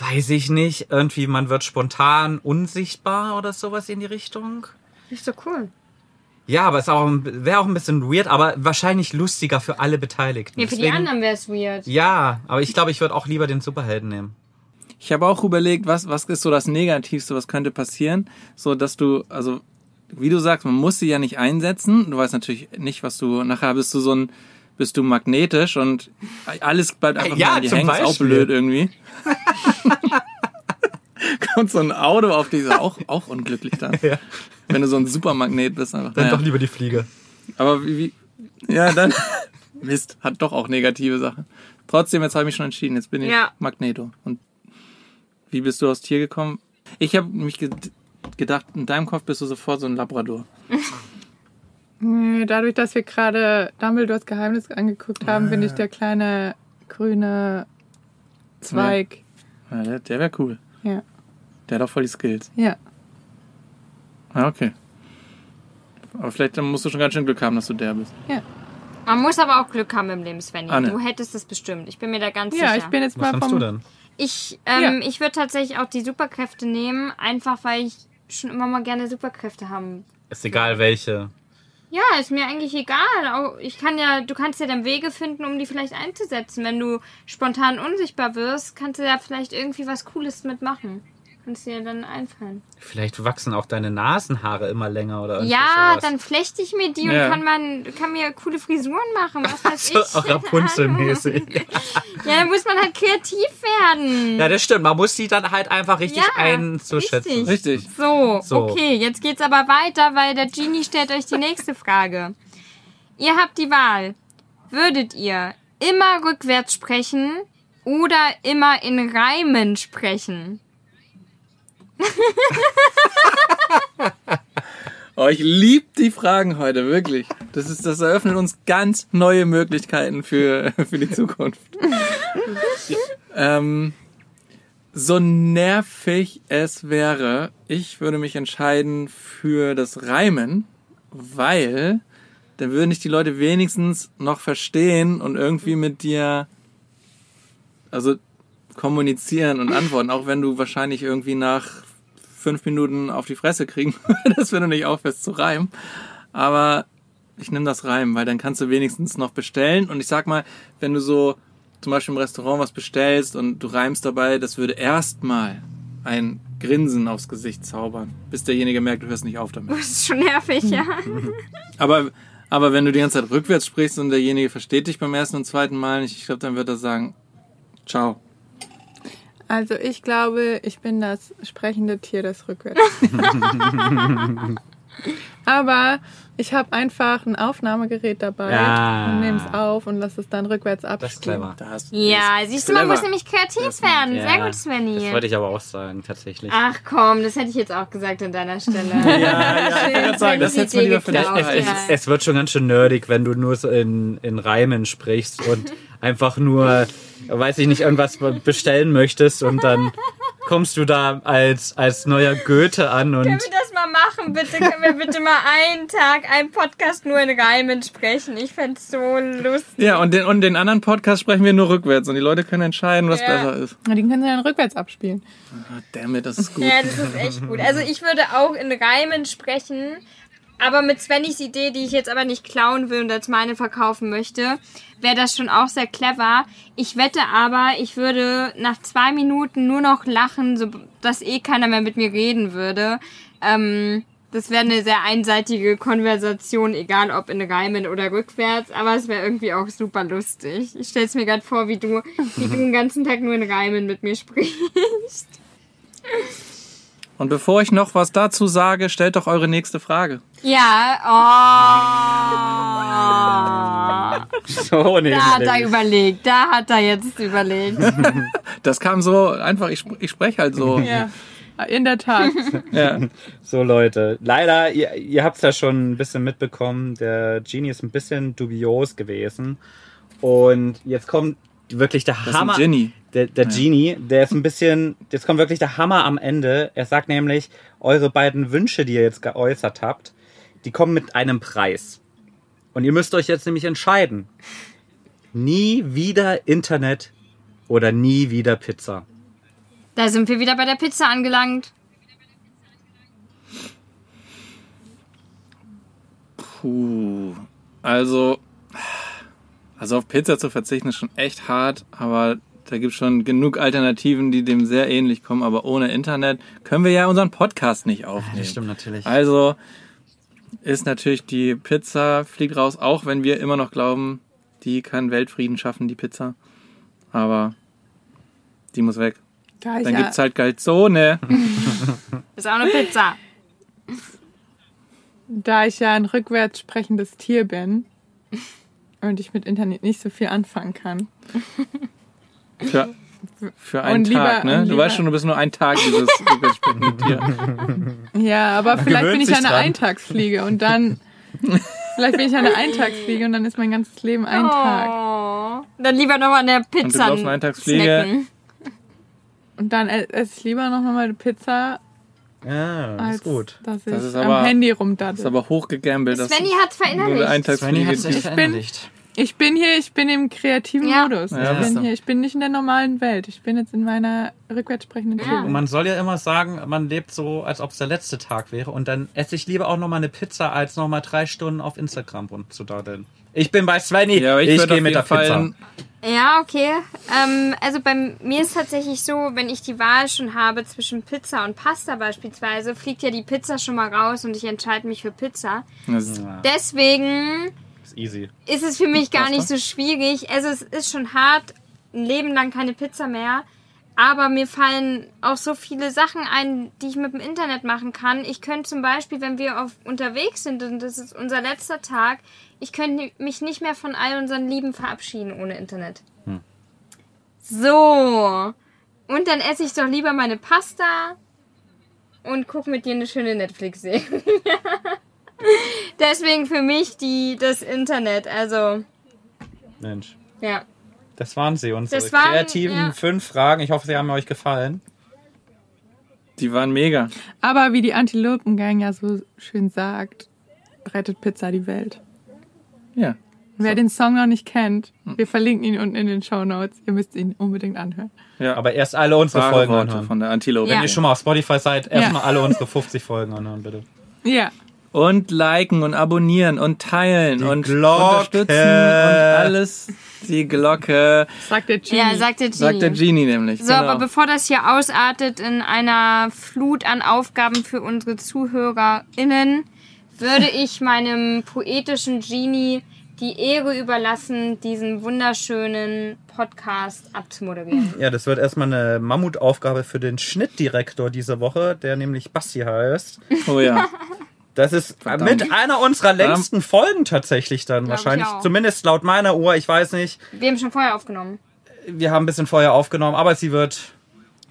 weiß ich nicht, irgendwie man wird spontan unsichtbar oder sowas in die Richtung. Nicht so cool. Ja, aber es wäre auch ein bisschen weird, aber wahrscheinlich lustiger für alle Beteiligten. Nee, für die Deswegen- anderen wäre es weird. Ja, aber ich glaube, ich würde auch lieber den Superhelden nehmen. Ich habe auch überlegt, was, was ist so das Negativste, was könnte passieren, so dass du, also wie du sagst, man muss sie ja nicht einsetzen. Du weißt natürlich nicht, was du nachher bist du so ein, bist du magnetisch und alles bleibt einfach Ja, mal in dir hängen. Ist auch blöd irgendwie. (laughs) Kommt so ein Auto auf dich, ist auch, auch unglücklich dann. Ja. Wenn du so ein Supermagnet bist. Einfach. Dann Naja. doch lieber die Fliege. Aber wie, wie, ja, dann, (laughs) Mist, hat doch auch negative Sachen. Trotzdem, jetzt habe ich mich schon entschieden, jetzt bin ich Ja. Magneto. Und wie bist du aufs Tier gekommen? Ich habe mich ge gedacht, in deinem Kopf bist du sofort so ein Labrador. (laughs) Nee, Dadurch, dass wir gerade Dumbledores Geheimnis angeguckt haben, bin ich der kleine grüne Zweig. Ja, der der wäre cool. Ja. Der hat auch voll die Skills. Ja. Ja, okay. Aber vielleicht musst du schon ganz schön Glück haben, dass du der bist. Man muss aber auch Glück haben im Leben, Svenny. Anne. Du hättest es bestimmt. Ich bin mir da ganz Ja, sicher. ich bin jetzt Was mal nimmst du vom. denn? Ich, ähm, Ja. ich würde tatsächlich auch die Superkräfte nehmen, einfach weil ich schon immer mal gerne Superkräfte haben. Ist egal welche. Ja, ist mir eigentlich egal. Auch Ich kann ja, du kannst ja dann Wege finden, um die vielleicht einzusetzen. Wenn du spontan unsichtbar wirst, kannst du da vielleicht irgendwie was Cooles mitmachen. Kannst dir dann einfallen. Vielleicht wachsen auch deine Nasenhaare immer länger oder Ja, sowas. dann flechte ich mir die Ja. und kann man kann mir coole Frisuren machen. Was weiß So, ich. auch Rapunzel-mäßig. (laughs) Ja, dann muss man halt kreativ werden. Ja, das stimmt. Man muss die dann halt einfach richtig Ja, einzuschätzen. richtig. Richtig. So, So. okay, jetzt geht's aber weiter, weil der Genie stellt euch die nächste Frage. Ihr habt die Wahl. Würdet ihr immer rückwärts sprechen oder immer in Reimen sprechen? (laughs) Oh, ich lieb die Fragen heute, wirklich. Das, ist, das eröffnet uns ganz neue Möglichkeiten für, (laughs) für die Zukunft. ähm, so nervig es wäre, ich würde mich entscheiden für das Reimen, weil dann würden dich die Leute wenigstens noch verstehen und irgendwie mit dir, also kommunizieren und antworten, auch wenn du wahrscheinlich irgendwie nach fünf Minuten auf die Fresse kriegen würdest, wenn du nicht aufhörst zu reimen. Aber ich nehme das Reimen, weil dann kannst du wenigstens noch bestellen. Und ich sag mal, wenn du so zum Beispiel im Restaurant was bestellst und du reimst dabei, das würde erstmal ein Grinsen aufs Gesicht zaubern, bis derjenige merkt, du hörst nicht auf damit. (laughs) Das ist schon nervig, ja. (laughs) Aber, aber wenn du die ganze Zeit rückwärts sprichst und derjenige versteht dich beim ersten und zweiten Mal nicht, ich glaube, dann wird er sagen, ciao. Also ich glaube, ich bin das sprechende Tier, das rückwärts. (laughs) (laughs) (laughs) Aber ich habe einfach ein Aufnahmegerät dabei Ja. und nehme es auf und lasse es dann rückwärts Das ist abspielen. clever. Ja, ist siehst du, man muss nämlich kreativ werden. Sehr gut, Svenny. Das wollte ich aber auch sagen, tatsächlich. Ach komm, das hätte ich jetzt auch gesagt an deiner Stelle. (laughs) Ja, ja, ich wollte gerade sagen, das hättest du lieber Ja, geklaut, behalten. es, es wird schon ganz schön nerdig, wenn du nur so in, in Reimen sprichst und (laughs) einfach nur, weiß ich nicht, irgendwas bestellen möchtest und dann kommst du da als, als neuer Goethe an und Können wir das mal machen, bitte? Können wir bitte mal einen Tag, einen Podcast nur in Reimen sprechen? Ich fänd's so lustig. Ja, und den, und den anderen Podcast sprechen wir nur rückwärts und die Leute können entscheiden, was Ja. besser ist. Na, Den können sie dann rückwärts abspielen. Ah, damn it, das ist gut. Ja, das ist echt gut. Also ich würde auch in Reimen sprechen, aber mit Svennys Idee, die ich jetzt aber nicht klauen will und als meine verkaufen möchte, wäre das schon auch sehr clever. Ich wette aber, ich würde nach zwei Minuten nur noch lachen, so dass eh keiner mehr mit mir reden würde. Ähm, das wäre eine sehr einseitige Konversation, egal ob in Reimen oder rückwärts, aber es wäre irgendwie auch super lustig. Ich stell's mir gerade vor, wie du, wie du den ganzen Tag nur in Reimen mit mir sprichst. Und bevor ich noch was dazu sage, stellt doch eure nächste Frage. Ja, oh. (laughs) so Da hat er nämlich. überlegt, da hat er jetzt überlegt. (laughs) Das kam so einfach, ich, ich spreche halt so. Ja, in der Tat. (laughs) Ja. So Leute, leider, ihr, ihr habt es ja schon ein bisschen mitbekommen, der Genie ist ein bisschen dubios gewesen und jetzt kommt wirklich der Das ist Hammer. ein Ginny. Der, der Genie, der ist ein bisschen, jetzt kommt wirklich der Hammer am Ende. Er sagt nämlich, eure beiden Wünsche, die ihr jetzt geäußert habt, die kommen mit einem Preis. Und ihr müsst euch jetzt nämlich entscheiden. Nie wieder Internet oder nie wieder Pizza. Da sind wir wieder bei der Pizza angelangt. Puh. Also, also auf Pizza zu verzichten ist schon echt hart, aber da gibt es schon genug Alternativen, die dem sehr ähnlich kommen. Aber ohne Internet können wir ja unseren Podcast nicht aufnehmen. natürlich. Also ist natürlich die Pizza fliegt raus, auch wenn wir immer noch glauben, die kann Weltfrieden schaffen, die Pizza. Aber die muss weg. Da ich, Dann ja, gibt's halt Galzone. (laughs) Ist auch eine Pizza. da ich ja ein rückwärts sprechendes Tier bin und ich mit Internet nicht so viel anfangen kann. Für, für einen Und lieber- Tag, ne? und Du lieber- weißt schon, du bist nur ein Tag dieses (laughs) übersprechende Tier. Ja, aber vielleicht gewöhnt bin ich eine dran. Eintagsfliege und dann. (laughs) vielleicht bin ich eine Eintagsfliege und dann ist mein ganzes Leben ein Tag. Oh. Dann lieber noch an der Pizza. glaubst, eine Eintagsfliege- snacken. Und dann ess esse ich lieber noch mal eine Pizza, Ja, als ist gut. dass ich Das ist am aber- Handy Das ist aber hochgegambelt. Svenny nur eine verinnerlicht. Eintagsfliege Ich bin- Ich bin hier, ich bin im kreativen Ja. Modus. Ja, ich bin hier, ich bin nicht in der normalen Welt. Ich bin jetzt in meiner rückwärts sprechenden Ja. Und man soll ja immer sagen, man lebt so, als ob es der letzte Tag wäre. Und dann esse ich lieber auch noch mal eine Pizza, als noch mal drei Stunden auf Instagram rumzudaddeln. Ich bin bei Svenny. Ja, ich, ich würde gehe mit der Fall Pizza. Ja, okay. Ähm, also bei mir ist tatsächlich so, wenn ich die Wahl schon habe zwischen Pizza und Pasta beispielsweise, fliegt ja die Pizza schon mal raus und ich entscheide mich für Pizza. Ja, Deswegen ist easy. ist es für mich gar Pasta? nicht so schwierig. Also es ist schon hart, ein Leben lang keine Pizza mehr. Aber mir fallen auch so viele Sachen ein, die ich mit dem Internet machen kann. Ich könnte zum Beispiel, wenn wir auf, unterwegs sind und das ist unser letzter Tag, ich könnte mich nicht mehr von all unseren Lieben verabschieden ohne Internet. So. Und dann esse ich doch lieber meine Pasta und gucke mit dir eine schöne Netflix-Serie. (laughs) Deswegen für mich die, das Internet. Also, Mensch. ja. Das waren sie, unsere Das waren, kreativen ja. fünf Fragen. Ich hoffe, sie haben euch gefallen. Die waren mega. Aber wie die Antilopengang ja so schön sagt, rettet Pizza die Welt. Ja. Wer den Song noch nicht kennt, wir verlinken ihn unten in den Show Notes. Ihr müsst ihn unbedingt anhören. ja. Aber erst alle unsere Wahre Folgen Worte anhören. von der Antilope. Ja. Wenn ihr schon mal auf Spotify seid, erstmal Ja. alle unsere 50 Folgen anhören, bitte. Ja. Und liken und abonnieren und teilen Die und Glocke. unterstützen und alles. Die Glocke, Sagt der Genie. Ja, sagt der Genie. sagt der Genie nämlich. So, genau. aber bevor das hier ausartet in einer Flut an Aufgaben für unsere ZuhörerInnen, würde ich meinem poetischen Genie die Ehre überlassen, diesen wunderschönen Podcast abzumoderieren. Ja, das wird erstmal eine Mammutaufgabe für den Schnittdirektor diese Woche, der nämlich Basti heißt. Oh ja. (laughs) Das ist mit einer unserer längsten Folgen tatsächlich dann ich wahrscheinlich. Zumindest laut meiner Uhr, ich weiß nicht. Wir haben schon vorher aufgenommen. Wir haben ein bisschen vorher aufgenommen, aber sie wird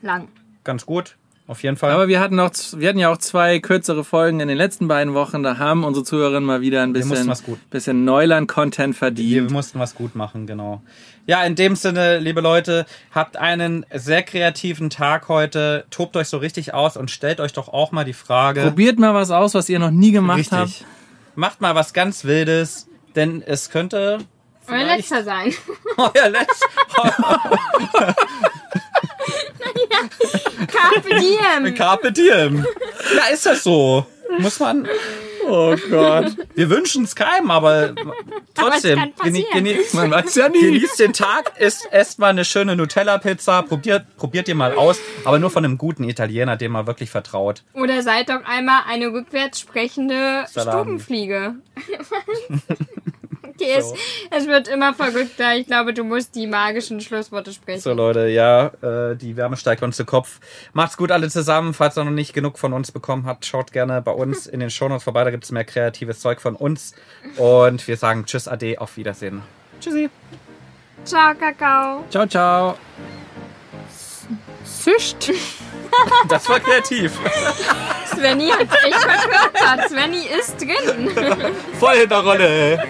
Lang. ganz gut. Auf jeden Fall. Aber wir hatten noch, wir hatten ja auch zwei kürzere Folgen in den letzten beiden Wochen. Da haben unsere Zuhörerinnen mal wieder ein bisschen, bisschen Neuland-Content wir verdient. mussten was gut machen, genau. Ja, in dem Sinne, liebe Leute, habt einen sehr kreativen Tag heute. Tobt euch so richtig aus und stellt euch doch auch mal die Frage. Probiert mal was aus, was ihr noch nie gemacht Richtig. habt. Macht mal was ganz Wildes, denn es könnte Euer letzter sein. (laughs) euer letzter (laughs) (laughs) (laughs) Carpe diem. Carpe Diem. Ja, ist das so. Muss man. Oh Gott. Wir wünschen es keinem, aber trotzdem. passieren. geni- geni- Man weiß ja nie. Genießt den Tag, isst esst mal eine schöne Nutella-Pizza, probiert, probiert ihr mal aus, aber nur von einem guten Italiener, dem man wirklich vertraut. Oder seid doch einmal eine rückwärts sprechende. Stubenfliege. (laughs) okay, es, es wird immer verrückter. Ich glaube, du musst die magischen Schlussworte sprechen. So Leute, ja, äh, die Wärme steigt uns zu Kopf. Macht's gut alle zusammen. Falls ihr noch nicht genug von uns bekommen habt, schaut gerne bei uns in den Shownotes vorbei. Da gibt's mehr kreatives Zeug von uns. Und wir sagen Tschüss, Ade, auf Wiedersehen. Tschüssi. Ciao, Kakao. Ciao, ciao. Sücht. (laughs) Das war kreativ. Svenny hat echt verkörpert. Svenny ist drin. Voll in der Rolle.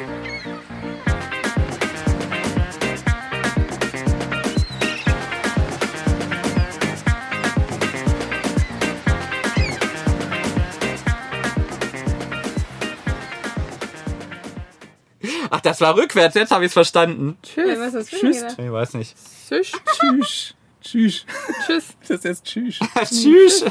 Ach, das war rückwärts, jetzt habe ich es verstanden. Tschüss. du Tschüss. Ich weiß nicht. Sücht. Tschüss. Tschüss. Tschüss. Das ist jetzt Tschüss. (laughs) Tschüss.